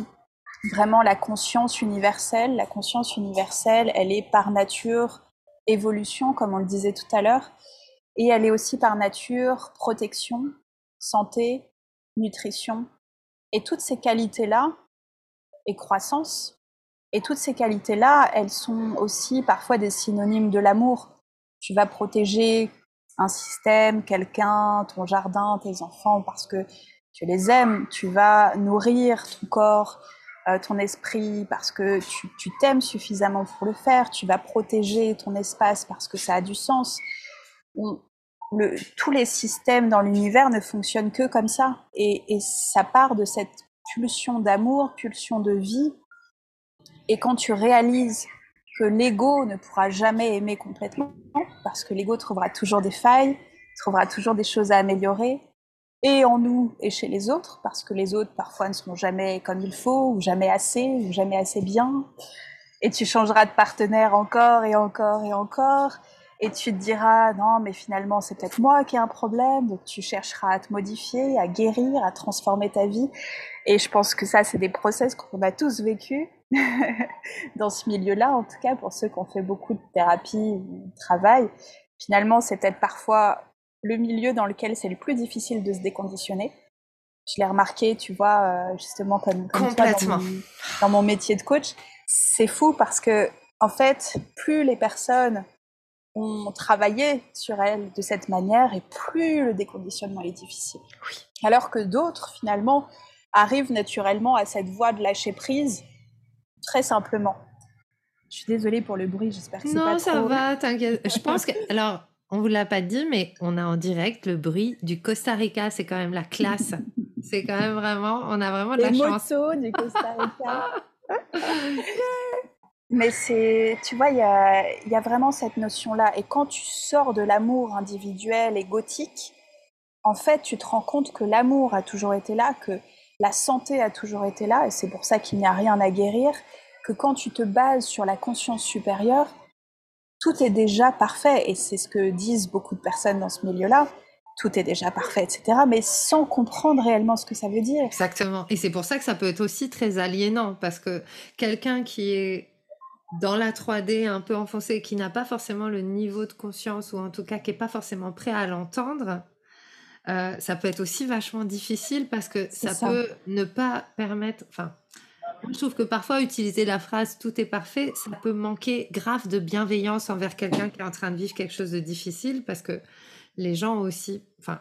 vraiment la conscience universelle, la conscience universelle, elle est par nature évolution, comme on le disait tout à l'heure, et elle est aussi par nature protection, santé, nutrition. Et toutes ces qualités-là, et croissance, et toutes ces qualités-là, elles sont aussi parfois des synonymes de l'amour. Tu vas protéger un système, quelqu'un, ton jardin, tes enfants, parce que tu les aimes, tu vas nourrir ton corps, euh, ton esprit, parce que tu t'aimes suffisamment pour le faire, tu vas protéger ton espace parce que ça a du sens. Tous les systèmes dans l'univers ne fonctionnent que comme ça. Et, et ça part de cette pulsion d'amour, pulsion de vie. Et quand tu réalises que l'ego ne pourra jamais aimer complètement, parce que l'ego trouvera toujours des failles, trouvera toujours des choses à améliorer, et en nous et chez les autres, parce que les autres parfois ne seront jamais comme il faut, ou jamais assez, ou jamais assez bien. Et tu changeras de partenaire encore et encore et encore, et tu te diras non, mais finalement c'est peut-être moi qui ai un problème, donc tu chercheras à te modifier, à guérir, à transformer ta vie. Et je pense que ça, c'est des process qu'on a tous vécu dans ce milieu-là, en tout cas pour ceux qui ont fait beaucoup de thérapie ou de travail. Finalement, c'est peut-être parfois le milieu dans lequel c'est le plus difficile de se déconditionner. Je l'ai remarqué, tu vois, euh, justement comme, comme toi dans mon, métier de coach. C'est fou parce que, en fait, plus les personnes ont travaillé sur elles de cette manière et plus le déconditionnement est difficile. Alors que d'autres, finalement, arrivent naturellement à cette voie de lâcher prise très simplement. Je suis désolée pour le bruit, j'espère que c'est pas trop... Non, ça va, t'inquiète. Je pense que... Alors, on vous l'a pas dit, mais on a en direct le bruit du Costa Rica. C'est quand même la classe. c'est quand même vraiment, on a vraiment de la chance. du Costa Rica. mais c'est, tu vois, il y a, y a, vraiment cette notion-là. Et quand tu sors de l'amour individuel et gothique, en fait, tu te rends compte que l'amour a toujours été là, que la santé a toujours été là, et c'est pour ça qu'il n'y a rien à guérir, que quand tu te bases sur la conscience supérieure, tout est déjà parfait, et c'est ce que disent beaucoup de personnes dans ce milieu-là, tout est déjà parfait, etc., mais sans comprendre réellement ce que ça veut dire. Exactement, et c'est pour ça que ça peut être aussi très aliénant, parce que quelqu'un qui est dans la 3D un peu enfoncé, qui n'a pas forcément le niveau de conscience, ou en tout cas qui n'est pas forcément prêt à l'entendre, euh, ça peut être aussi vachement difficile parce que ça, peut ne pas permettre. Enfin, je trouve que parfois utiliser la phrase tout est parfait, ça peut manquer grave de bienveillance envers quelqu'un qui est en train de vivre quelque chose de difficile parce que les gens aussi, enfin,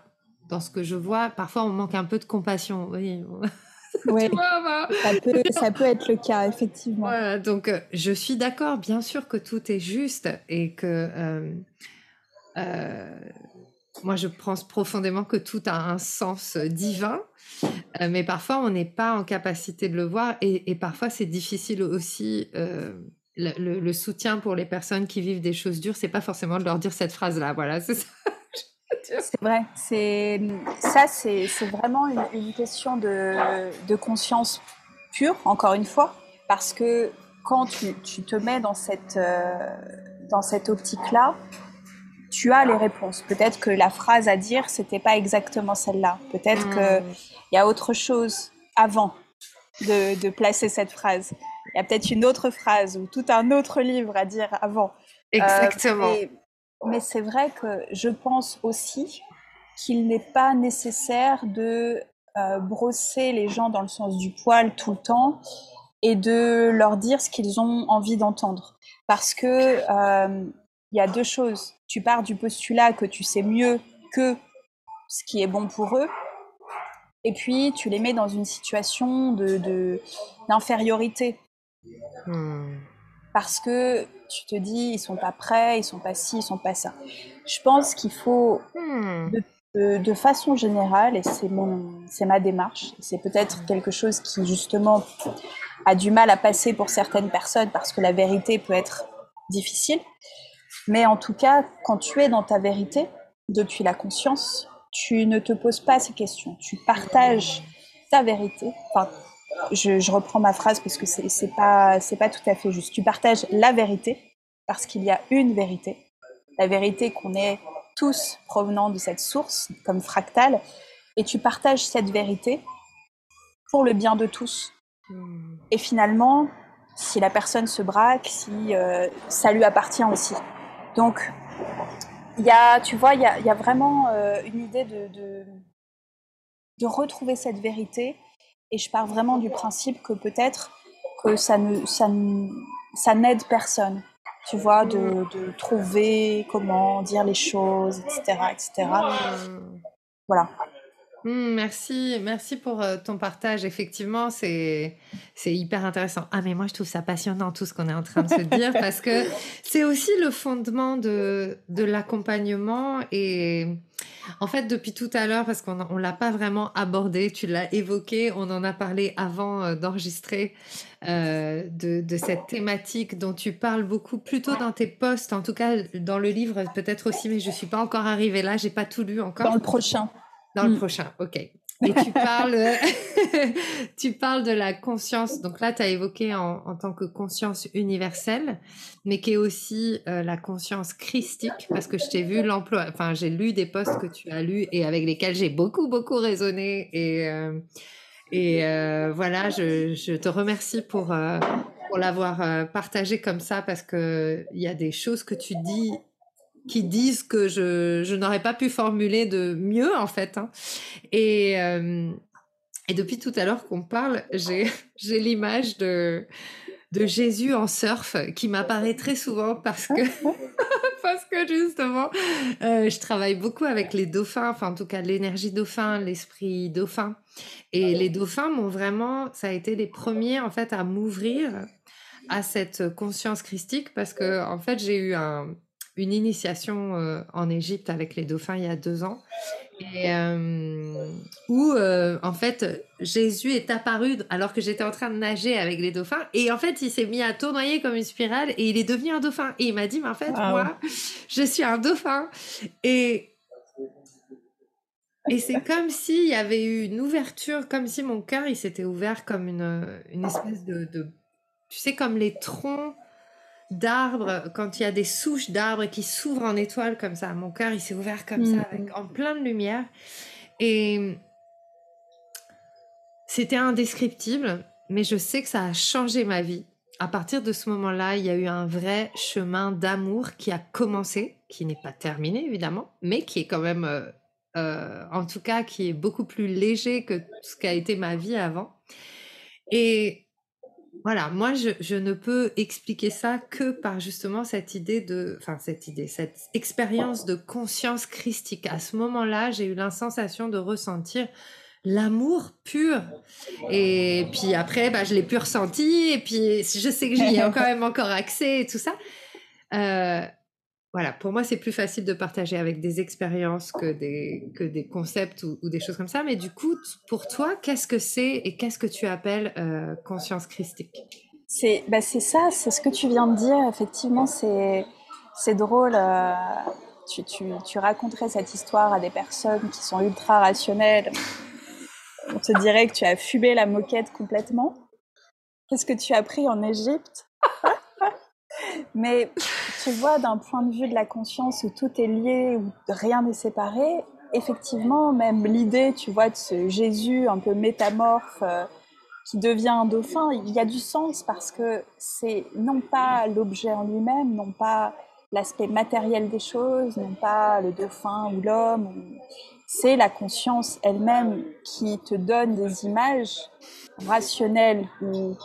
dans ce que je vois, parfois on manque un peu de compassion. Oui. ça, peut, être le cas, effectivement. donc euh, je suis d'accord, bien sûr que tout est juste et que euh, moi, je pense profondément que tout a un sens euh, divin, euh, mais parfois on n'est pas en capacité de le voir et, parfois c'est difficile aussi. Euh, le, soutien pour les personnes qui vivent des choses dures, c'est pas forcément de leur dire cette phrase-là. Voilà, c'est ça. C'est vrai. C'est ça, c'est vraiment une, question de, de, conscience pure, encore une fois, parce que quand tu, tu te mets dans cette dans cette optique-là, tu as les réponses. Peut-être que la phrase à dire, c'était pas exactement celle-là. Peut-être que qu'il hmm. y a autre chose avant de, placer cette phrase. Il y a peut-être une autre phrase ou tout un autre livre à dire avant. Euh, exactement. Mais c'est vrai que je pense aussi qu'il n'est pas nécessaire de euh, brosser les gens dans le sens du poil tout le temps et de leur dire ce qu'ils ont envie d'entendre. Parce que euh, il y a deux choses. Tu pars du postulat que tu sais mieux que ce qui est bon pour eux, et puis tu les mets dans une situation de d'infériorité. Hmm. Parce que tu te dis, ils sont pas prêts, ils sont pas ci, ils sont pas ça. Je pense qu'il faut, hmm. de, de, façon générale, et c'est mon, c'est ma démarche, c'est peut-être quelque chose qui justement a du mal à passer pour certaines personnes parce que la vérité peut être difficile. Mais en tout cas, quand tu es dans ta vérité, depuis la conscience, tu ne te poses pas ces questions. Tu partages ta vérité. Enfin, je, reprends ma phrase parce que c'est, pas c'est pas tout à fait juste. Tu partages la vérité parce qu'il y a une vérité, la vérité qu'on est tous provenant de cette source comme fractale, et tu partages cette vérité pour le bien de tous. Hmm. Et finalement, si la personne se braque, si euh, ça lui appartient aussi. Donc, il y a, tu vois, il y a, vraiment euh, une idée de, de, retrouver cette vérité. Et je pars vraiment du principe que peut-être que ça ne, ça, ça n'aide personne, tu vois, de, de, trouver comment dire les choses, etc., etc. Voilà. Mmh, merci, merci pour euh, ton partage. Effectivement, c'est c'est hyper intéressant. Ah mais moi je trouve ça passionnant tout ce qu'on est en train de se dire parce que c'est aussi le fondement de de l'accompagnement et en fait depuis tout à l'heure parce qu'on on l'a pas vraiment abordé, tu l'as évoqué, on en a parlé avant euh, d'enregistrer euh, de de cette thématique dont tu parles beaucoup plutôt dans tes posts, en tout cas dans le livre peut-être aussi, mais je suis pas encore arrivée là, j'ai pas tout lu encore. Dans le prochain. Dans le mm. prochain, ok. Et tu parles, tu parles de la conscience. Donc là, tu as évoqué en, tant que conscience universelle, mais qui est aussi euh, la conscience christique, parce que je t'ai vu l'emploi. Enfin, j'ai lu des posts que tu as lus et avec lesquels j'ai beaucoup, beaucoup raisonné. Et, euh, et euh, voilà, je, te remercie pour, pour l'avoir partagé comme ça, parce qu'il y a des choses que tu dis qui disent que je, je n'aurais pas pu formuler de mieux en fait. Hein. Et, euh, et depuis tout à l'heure qu'on parle, j'ai, j'ai l'image de, de Jésus en surf qui m'apparaît très souvent parce que, parce que justement, euh, je travaille beaucoup avec les dauphins, enfin en tout cas l'énergie dauphin, l'esprit dauphin. Et les dauphins m'ont vraiment, ça a été les premiers en fait à m'ouvrir à cette conscience christique parce que en fait j'ai eu un, une initiation euh, en Égypte avec les dauphins il y a deux ans, et euh, où euh, en fait Jésus est apparu alors que j'étais en train de nager avec les dauphins, et en fait il s'est mis à tournoyer comme une spirale et il est devenu un dauphin. Et il m'a dit, mais en fait moi, je suis un dauphin. Et et c'est comme s'il y avait eu une ouverture, comme si mon cœur il s'était ouvert comme une, une espèce de, de, tu sais, comme les troncs d'arbres, quand il y a des souches d'arbres qui s'ouvrent en étoiles comme ça. Mon cœur, il s'est ouvert comme ça, avec, en plein de lumière. Et c'était indescriptible, mais je sais que ça a changé ma vie. À partir de ce moment-là, il y a eu un vrai chemin d'amour qui a commencé, qui n'est pas terminé évidemment, mais qui est quand même, euh, euh, en tout cas, qui est beaucoup plus léger que ce qu'a été ma vie avant. Et voilà, moi, je, ne peux expliquer ça que par justement cette idée de, enfin cette idée, cette expérience de conscience christique. À ce moment-là, j'ai eu la sensation de ressentir l'amour pur. Et puis après, bah, je l'ai plus ressenti. Et puis, je sais que j'y ai quand même encore accès et tout ça. Euh, voilà, pour moi, c'est plus facile de partager avec des expériences que des, concepts ou, des choses comme ça. Mais du coup, pour toi, qu'est-ce que c'est et qu'est-ce que tu appelles euh, conscience christique? C'est bah c'est ça, c'est ce que tu viens de dire. Effectivement, c'est drôle. Euh, tu, raconterais cette histoire à des personnes qui sont ultra rationnelles. On te dirait que tu as fumé la moquette complètement. Qu'est-ce que tu as pris en Égypte? Mais tu vois, d'un point de vue de la conscience où tout est lié, où rien n'est séparé, effectivement, même l'idée, tu vois, de ce Jésus un peu métamorphe euh, qui devient un dauphin, il y a du sens parce que c'est non pas l'objet en lui-même, non pas l'aspect matériel des choses, non pas le dauphin ou l'homme, c'est la conscience elle-même qui te donne des images rationnelles ou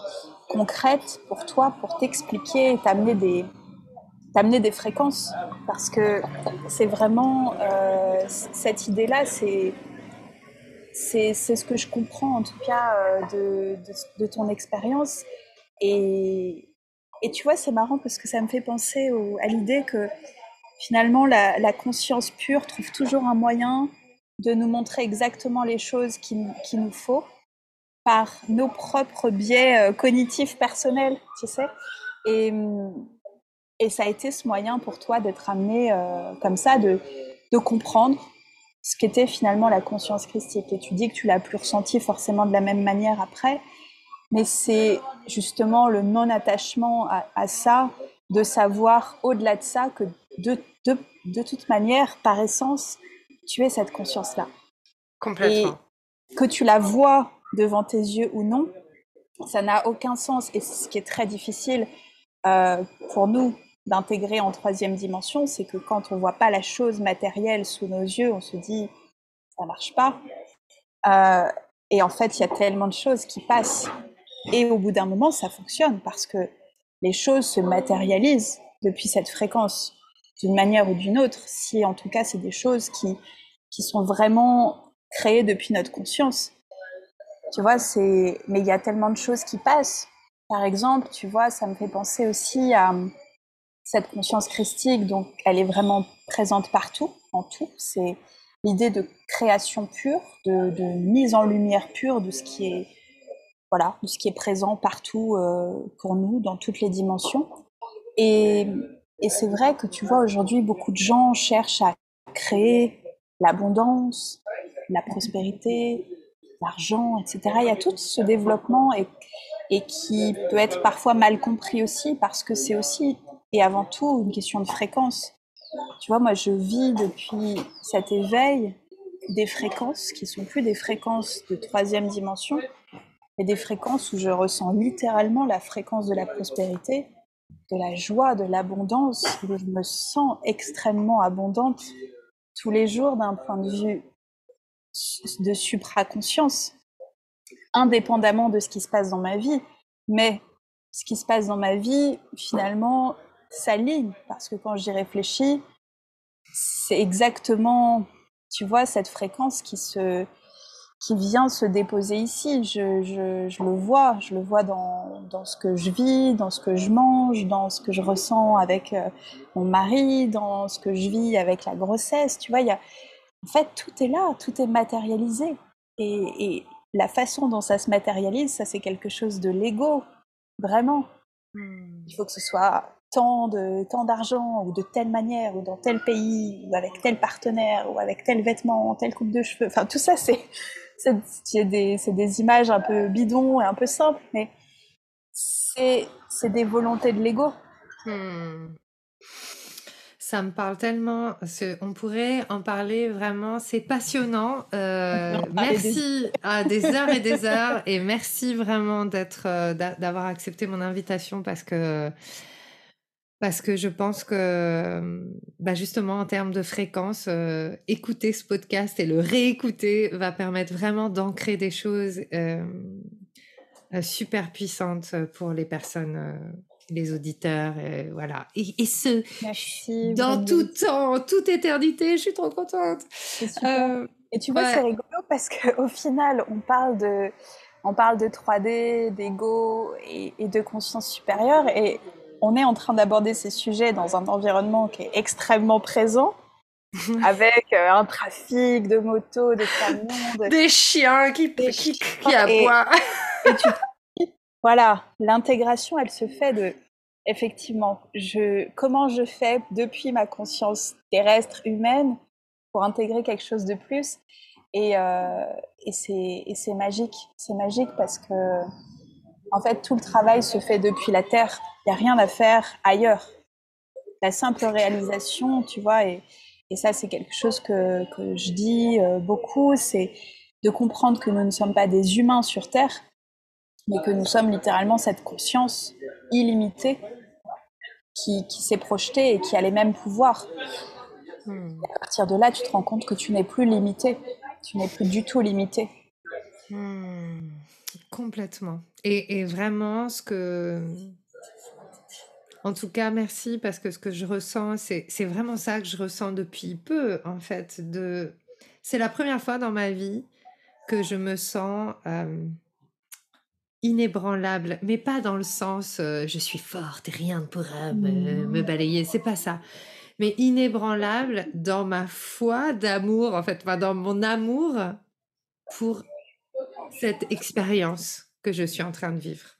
concrète pour toi, pour t'expliquer et t'amener des, t'amener des fréquences. Parce que c'est vraiment euh, cette idée-là, c'est, c'est, c'est ce que je comprends en tout cas euh, de, de, ton expérience. Et, et tu vois, c'est marrant parce que ça me fait penser à l'idée que finalement la, la, conscience pure trouve toujours un moyen de nous montrer exactement les choses qu'il qui nous faut par nos propres biais euh, cognitifs personnels, tu sais. Et, et ça a été ce moyen pour toi d'être amené euh, comme ça, de, de comprendre ce qu'était finalement la conscience christique. Et tu dis que tu l'as plus ressenti forcément de la même manière après, mais c'est justement le non-attachement à, à, ça, de savoir au-delà de ça que de, de, de, toute manière, par essence, tu es cette conscience-là. Complètement. Et que tu la vois devant tes yeux ou non, ça n'a aucun sens. Et ce qui est très difficile euh, pour nous d'intégrer en troisième dimension, c'est que quand on voit pas la chose matérielle sous nos yeux, on se dit ça marche pas. Euh, et en fait, il y a tellement de choses qui passent. Et au bout d'un moment, ça fonctionne parce que les choses se matérialisent depuis cette fréquence, d'une manière ou d'une autre, si en tout cas c'est des choses qui, qui sont vraiment créées depuis notre conscience. Tu vois, c'est, mais il y a tellement de choses qui passent. Par exemple, tu vois, ça me fait penser aussi à cette conscience christique, donc elle est vraiment présente partout, en tout. C'est l'idée de création pure, de, mise en lumière pure de ce qui est, voilà, de ce qui est présent partout euh, pour nous, dans toutes les dimensions. Et, c'est vrai que tu vois, aujourd'hui, beaucoup de gens cherchent à créer l'abondance, la prospérité, l'argent, etc. Il y a tout ce développement et qui peut être parfois mal compris aussi parce que c'est aussi et avant tout une question de fréquence. Tu vois, moi, je vis depuis cet éveil des fréquences qui sont plus des fréquences de troisième dimension, mais des fréquences où je ressens littéralement la fréquence de la prospérité, de la joie, de l'abondance, où je me sens extrêmement abondante tous les jours d'un point de vue de supraconscience, indépendamment de ce qui se passe dans ma vie. Mais ce qui se passe dans ma vie, finalement, s'aligne, parce que quand j'y réfléchis, c'est exactement, tu vois, cette fréquence qui se qui vient se déposer ici. Je, je, je le vois, je le vois dans, dans, ce que je vis, dans ce que je mange, dans ce que je ressens avec euh, mon mari, dans ce que je vis avec la grossesse. Tu vois, il y a, en fait, tout est là, tout est matérialisé. Et, et la façon dont ça se matérialise, ça c'est quelque chose de l'ego, vraiment. Hmm. Il faut que ce soit tant de tant d'argent ou de telle manière ou dans tel pays ou avec tel partenaire ou avec tel vêtement, telle coupe de cheveux. Enfin, tout ça, c'est c'est des, des images un peu bidons et un peu simples, mais c'est des volontés de l'ego. Hmm. Ça me parle tellement. On pourrait en parler vraiment. C'est passionnant. Euh, merci à des heures et des heures. Et merci vraiment d'être, euh, d'avoir accepté mon invitation parce que, parce que je pense que, bah justement, en termes de fréquence, euh, écouter ce podcast et le réécouter va permettre vraiment d'ancrer des choses super puissantes pour les personnes les auditeurs, et voilà. Et, ce, dans tout temps, toute éternité, je suis trop contente. Euh, et tu vois, c'est rigolo parce qu'au final, on parle de, on parle de 3D, d'ego et, de conscience supérieure, et on est en train d'aborder ces sujets dans un environnement qui est extrêmement présent. avec euh, un trafic de motos, de camions, des chiens qui, qui, qui aboient. Et, tu voilà, l'intégration, elle se fait de, effectivement, je, comment je fais depuis ma conscience terrestre, humaine, pour intégrer quelque chose de plus? Et, euh, et c'est magique. C'est magique parce que, en fait, tout le travail se fait depuis la Terre. Il n'y a rien à faire ailleurs. La simple réalisation, tu vois, et, et ça, c'est quelque chose que, que je dis euh, beaucoup, c'est de comprendre que nous ne sommes pas des humains sur Terre, mais que nous sommes littéralement cette conscience illimitée qui, qui s'est projetée et qui a les mêmes pouvoirs. Hmm. à partir de là, tu te rends compte que tu n'es plus limité. Tu n'es plus du tout limité. Hmm. Complètement. Et, et, vraiment, ce que. En tout cas, merci parce que ce que je ressens, c'est vraiment ça que je ressens depuis peu, en fait. De... C'est la première fois dans ma vie que je me sens. Euh, inébranlable, mais pas dans le sens euh, je suis forte et rien ne pourra me, me balayer, c'est pas ça. Mais inébranlable dans ma foi d'amour, en fait, dans mon amour pour cette expérience que je suis en train de vivre.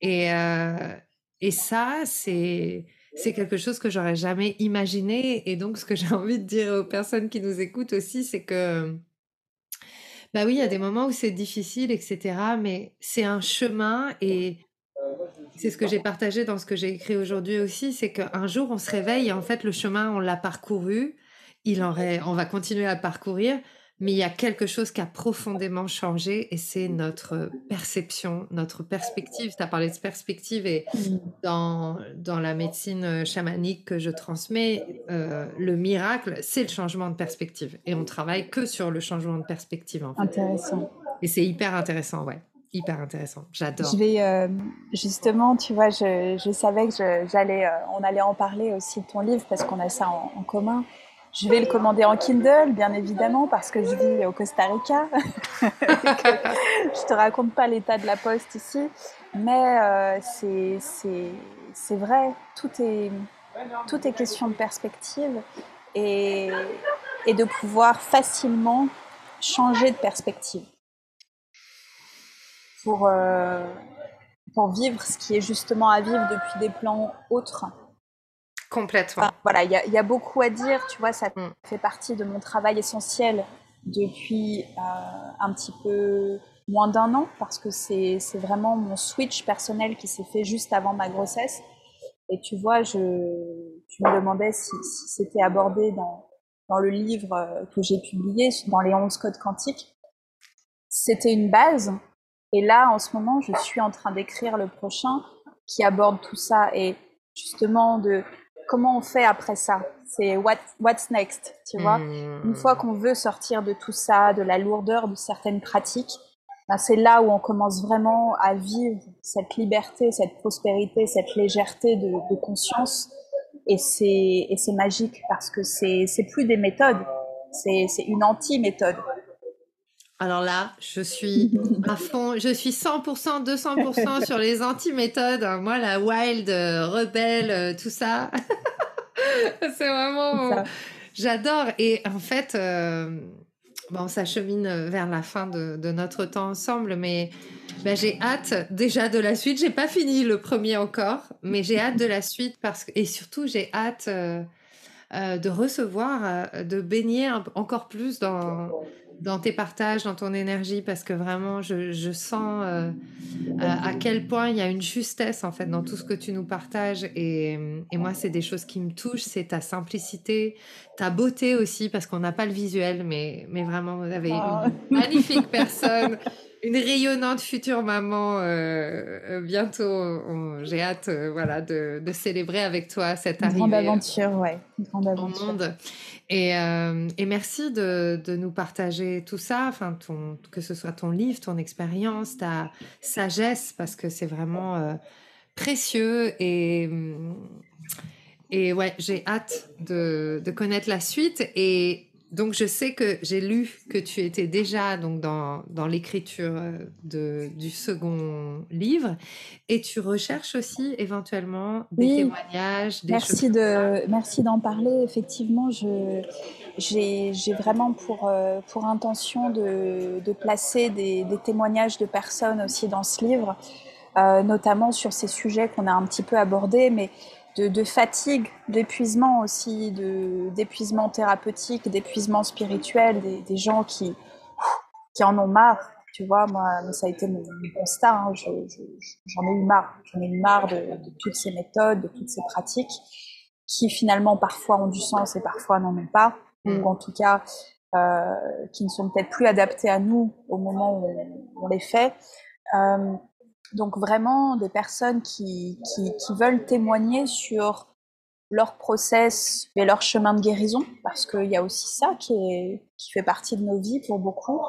Et, euh, et ça, c'est c'est quelque chose que j'aurais jamais imaginé. Et donc, ce que j'ai envie de dire aux personnes qui nous écoutent aussi, c'est que bah oui, il y a des moments où c'est difficile, etc. Mais c'est un chemin et c'est ce que j'ai partagé dans ce que j'ai écrit aujourd'hui aussi, c'est qu'un jour on se réveille et en fait le chemin on l'a parcouru, il en on va continuer à parcourir, mais il y a quelque chose qui a profondément changé et c'est notre perception, notre perspective. Tu as parlé de perspective et mmh. dans, dans la médecine euh, chamanique que je transmets, euh, le miracle, c'est le changement de perspective. Et on travaille que sur le changement de perspective. En Intéressant. Et c'est hyper intéressant, ouais. hyper intéressant. J'adore. Je vais euh, justement, tu vois, je, je savais que j'allais, euh, on allait en parler aussi de ton livre parce qu'on a ça en, commun. Je vais le commander en Kindle, bien évidemment, parce que je vis au Costa Rica. je te raconte pas l'état de la poste ici, mais euh, c'est vrai, tout est question de perspective et, de pouvoir facilement changer de perspective euh, pour vivre ce qui est justement à vivre depuis des plans autres. Complètement. voilà, il y, a beaucoup à dire, tu vois, ça fait partie de mon travail essentiel depuis euh, un petit peu moins d'un an, parce que c'est vraiment mon switch personnel qui s'est fait juste avant ma grossesse. Et tu vois, je, tu me demandais si, si c'était abordé dans, dans le livre que j'ai publié, dans les 11 codes quantiques. C'était une base, et là, en ce moment, je suis en train d'écrire le prochain qui aborde tout ça et justement de comment on fait après ça? C'est what, what's next, tu vois? Mmh. Une fois qu'on veut sortir de tout ça, de la lourdeur de certaines pratiques, ben c'est là où on commence vraiment à vivre cette liberté, cette prospérité, cette légèreté de, de conscience. Et c'est, magique parce que c'est, plus des méthodes, c'est une anti-méthode. Alors là, je suis à fond, je suis 100%, 200% sur les anti-méthodes. Moi, la wild, euh, rebelle, euh, tout ça, c'est vraiment... J'adore. Et en fait, euh, bon, ça chemine vers la fin de, notre temps ensemble, mais ben, j'ai hâte déjà de la suite. J'ai pas fini le premier encore, mais j'ai hâte de la suite parce que... Et surtout, j'ai hâte... de recevoir, de baigner encore plus dans, dans tes partages, dans ton énergie, parce que vraiment, je, je sens euh, à quel point il y a une justesse en fait dans tout ce que tu nous partages. Et, et moi, c'est des choses qui me touchent, c'est ta simplicité, ta beauté aussi, parce qu'on n'a pas le visuel, mais, mais vraiment, vous avez ah. une magnifique personne une rayonnante future maman euh, euh, bientôt. J'ai hâte, euh, voilà, de, célébrer avec toi cette arrivée. Grande aventure, ouais, grande aventure. Au monde. Et, et merci de, nous partager tout ça, enfin, que ce soit ton livre, ton expérience, ta sagesse, parce que c'est vraiment précieux et et ouais, j'ai hâte de, de connaître la suite. Et donc je sais que j'ai lu que tu étais déjà donc dans, dans l'écriture euh, du second livre et tu recherches aussi éventuellement des témoignages. Des merci de merci d'en parler. Effectivement, je j'ai vraiment pour euh, pour intention de, de placer des, des, témoignages de personnes aussi dans ce livre, euh, notamment sur ces sujets qu'on a un petit peu abordés, mais de, fatigue, d'épuisement aussi, d'épuisement thérapeutique, d'épuisement spirituel, des, gens qui, qui en ont marre. Tu vois, moi, ça a été mon, constat. Hein. J'en ai eu marre. J'en ai eu marre de, toutes ces méthodes, de toutes ces pratiques qui finalement parfois ont du sens et parfois n'en ont pas, ou mm. en tout cas euh, qui ne sont peut-être plus adaptés à nous au moment où on, les fait. Euh, donc vraiment des personnes qui, qui, qui, veulent témoigner sur leur process et leur chemin de guérison, parce qu'il y a aussi ça qui, est, qui fait partie de nos vies pour beaucoup.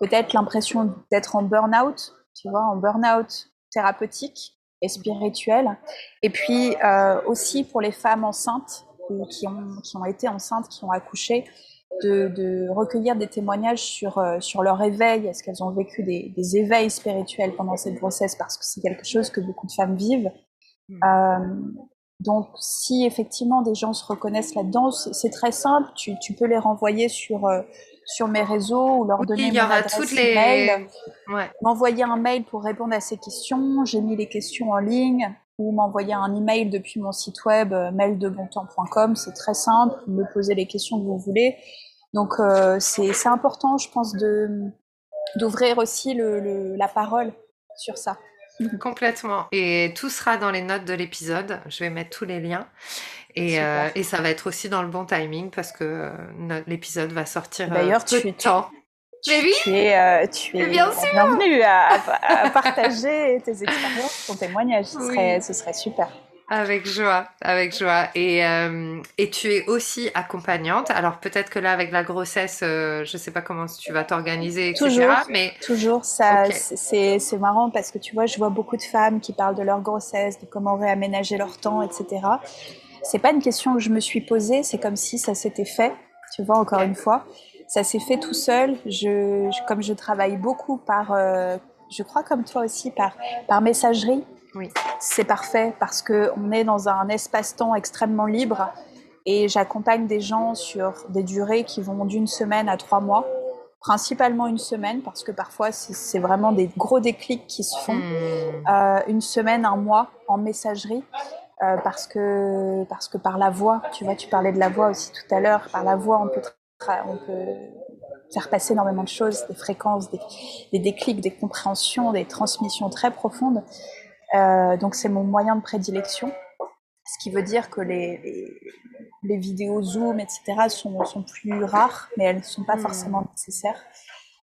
Peut-être l'impression d'être en burn-out, tu vois, en burn-out thérapeutique et spirituel. Et puis euh, aussi pour les femmes enceintes qui ont, qui ont été enceintes, qui ont accouché, de, recueillir des témoignages sur, euh, sur leur éveil. Est-ce qu'elles ont vécu des, des, éveils spirituels pendant cette grossesse? Parce que c'est quelque chose que beaucoup de femmes vivent. Hmm. Euh, donc, si effectivement des gens se reconnaissent là-dedans, c'est très simple. Tu, tu, peux les renvoyer sur, euh, sur mes réseaux ou leur donner mon adresse toutes les... Ouais. M'envoyer un mail pour répondre à ces questions. J'ai mis les questions en ligne ou m'envoyer un email depuis mon site web maildebontemps.com. C'est très simple. Me poser les questions que vous voulez. Donc euh, c'est important, je pense, de d'ouvrir aussi le, la parole sur ça. Complètement. Et tout sera dans les notes de l'épisode. Je vais mettre tous les liens. Et, euh, et, ça va être aussi dans le bon timing parce que euh, l'épisode va sortir D'ailleurs, tu, temps. Tu, es, tu es bien bienvenue à, à, partager tes expériences, ton témoignage. Ce, serait, ce serait super. Avec joie, avec joie. Et, euh, et tu es aussi accompagnante. Alors peut-être que là, avec la grossesse, euh, je ne sais pas comment tu vas t'organiser, etc. Toujours, mais toujours. Ça, c'est, c'est marrant parce que tu vois, je vois beaucoup de femmes qui parlent de leur grossesse, de comment réaménager leur temps, etc. C'est pas une question que je me suis posée. C'est comme si ça s'était fait. Tu vois, encore une fois, ça s'est fait tout seul. Je, comme je travaille beaucoup par, euh, je crois comme toi aussi, par, par messagerie. Oui. C'est parfait parce qu'on est dans un espace-temps extrêmement libre et j'accompagne des gens sur des durées qui vont d'une semaine à trois mois, principalement une semaine parce que parfois c'est vraiment des gros déclics qui se font. Hmm. Euh, une semaine, un mois en messagerie. Euh, parce que parce que par la voix, tu vois, tu parlais de la voix aussi tout à l'heure, par la voix on peut on peut faire passer énormément de choses, des fréquences, des, des déclics, des compréhensions, des transmissions très profondes. Euh, donc c'est mon moyen de prédilection, ce qui veut dire que les, les, vidéos Zoom, etc. Sont, sont, plus rares, mais elles ne sont pas hmm. forcément nécessaires.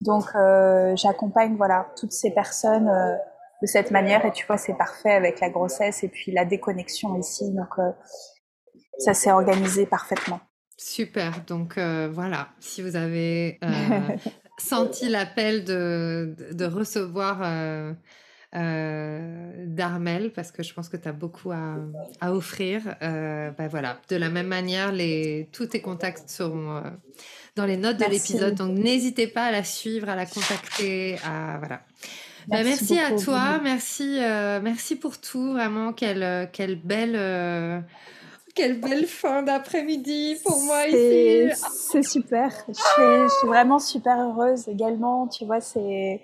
Donc euh, j'accompagne voilà toutes ces personnes euh, de cette manière et tu vois c'est parfait avec la grossesse et puis la déconnexion ici donc ça s'est organisé parfaitement. Super, donc voilà, si vous avez senti l'appel de, de, recevoir euh, d'Armel parce que je pense que tu as beaucoup à, à offrir. Euh, ben voilà, de la même manière, les, tous tes contacts seront euh, dans les notes de l'épisode, donc n'hésitez pas à la suivre, à la contacter, à voilà. Ben, merci, à toi, merci, merci pour tout, vraiment quelle, quelle belle. Quelle belle fin d'après-midi pour moi ici. C'est super. Je suis, je suis, vraiment super heureuse également. Tu vois, c'est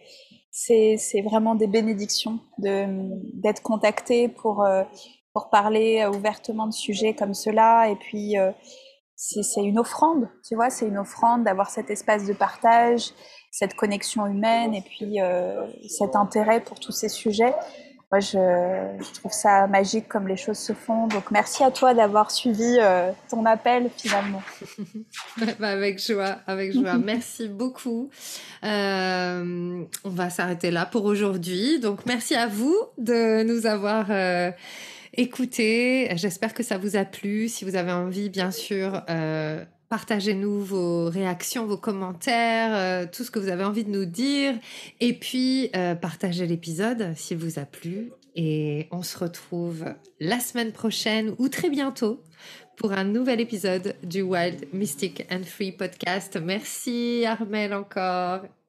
c'est vraiment des bénédictions d'être contacté pour, euh, pour parler ouvertement de sujets comme cela. Et puis, euh, c'est une offrande, tu vois, c'est une offrande d'avoir cet espace de partage, cette connexion humaine et puis euh, cet intérêt pour tous ces sujets. Moi, je, trouve ça magique comme les choses se font. Donc, merci à toi d'avoir suivi euh, ton appel finalement. Bah, avec joie, avec joie. merci beaucoup. Euh, on va s'arrêter là pour aujourd'hui. Donc, merci à vous de nous avoir. Euh, écoutés. J'espère que ça vous a plu. Si vous avez envie, bien sûr, Partagez-nous vos réactions, vos commentaires, euh, tout ce que vous avez envie de nous dire. Et puis, euh, partagez l'épisode s'il vous a plu. Et on se retrouve la semaine prochaine ou très bientôt pour un nouvel épisode du Wild Mystic and Free podcast. Merci Armel encore.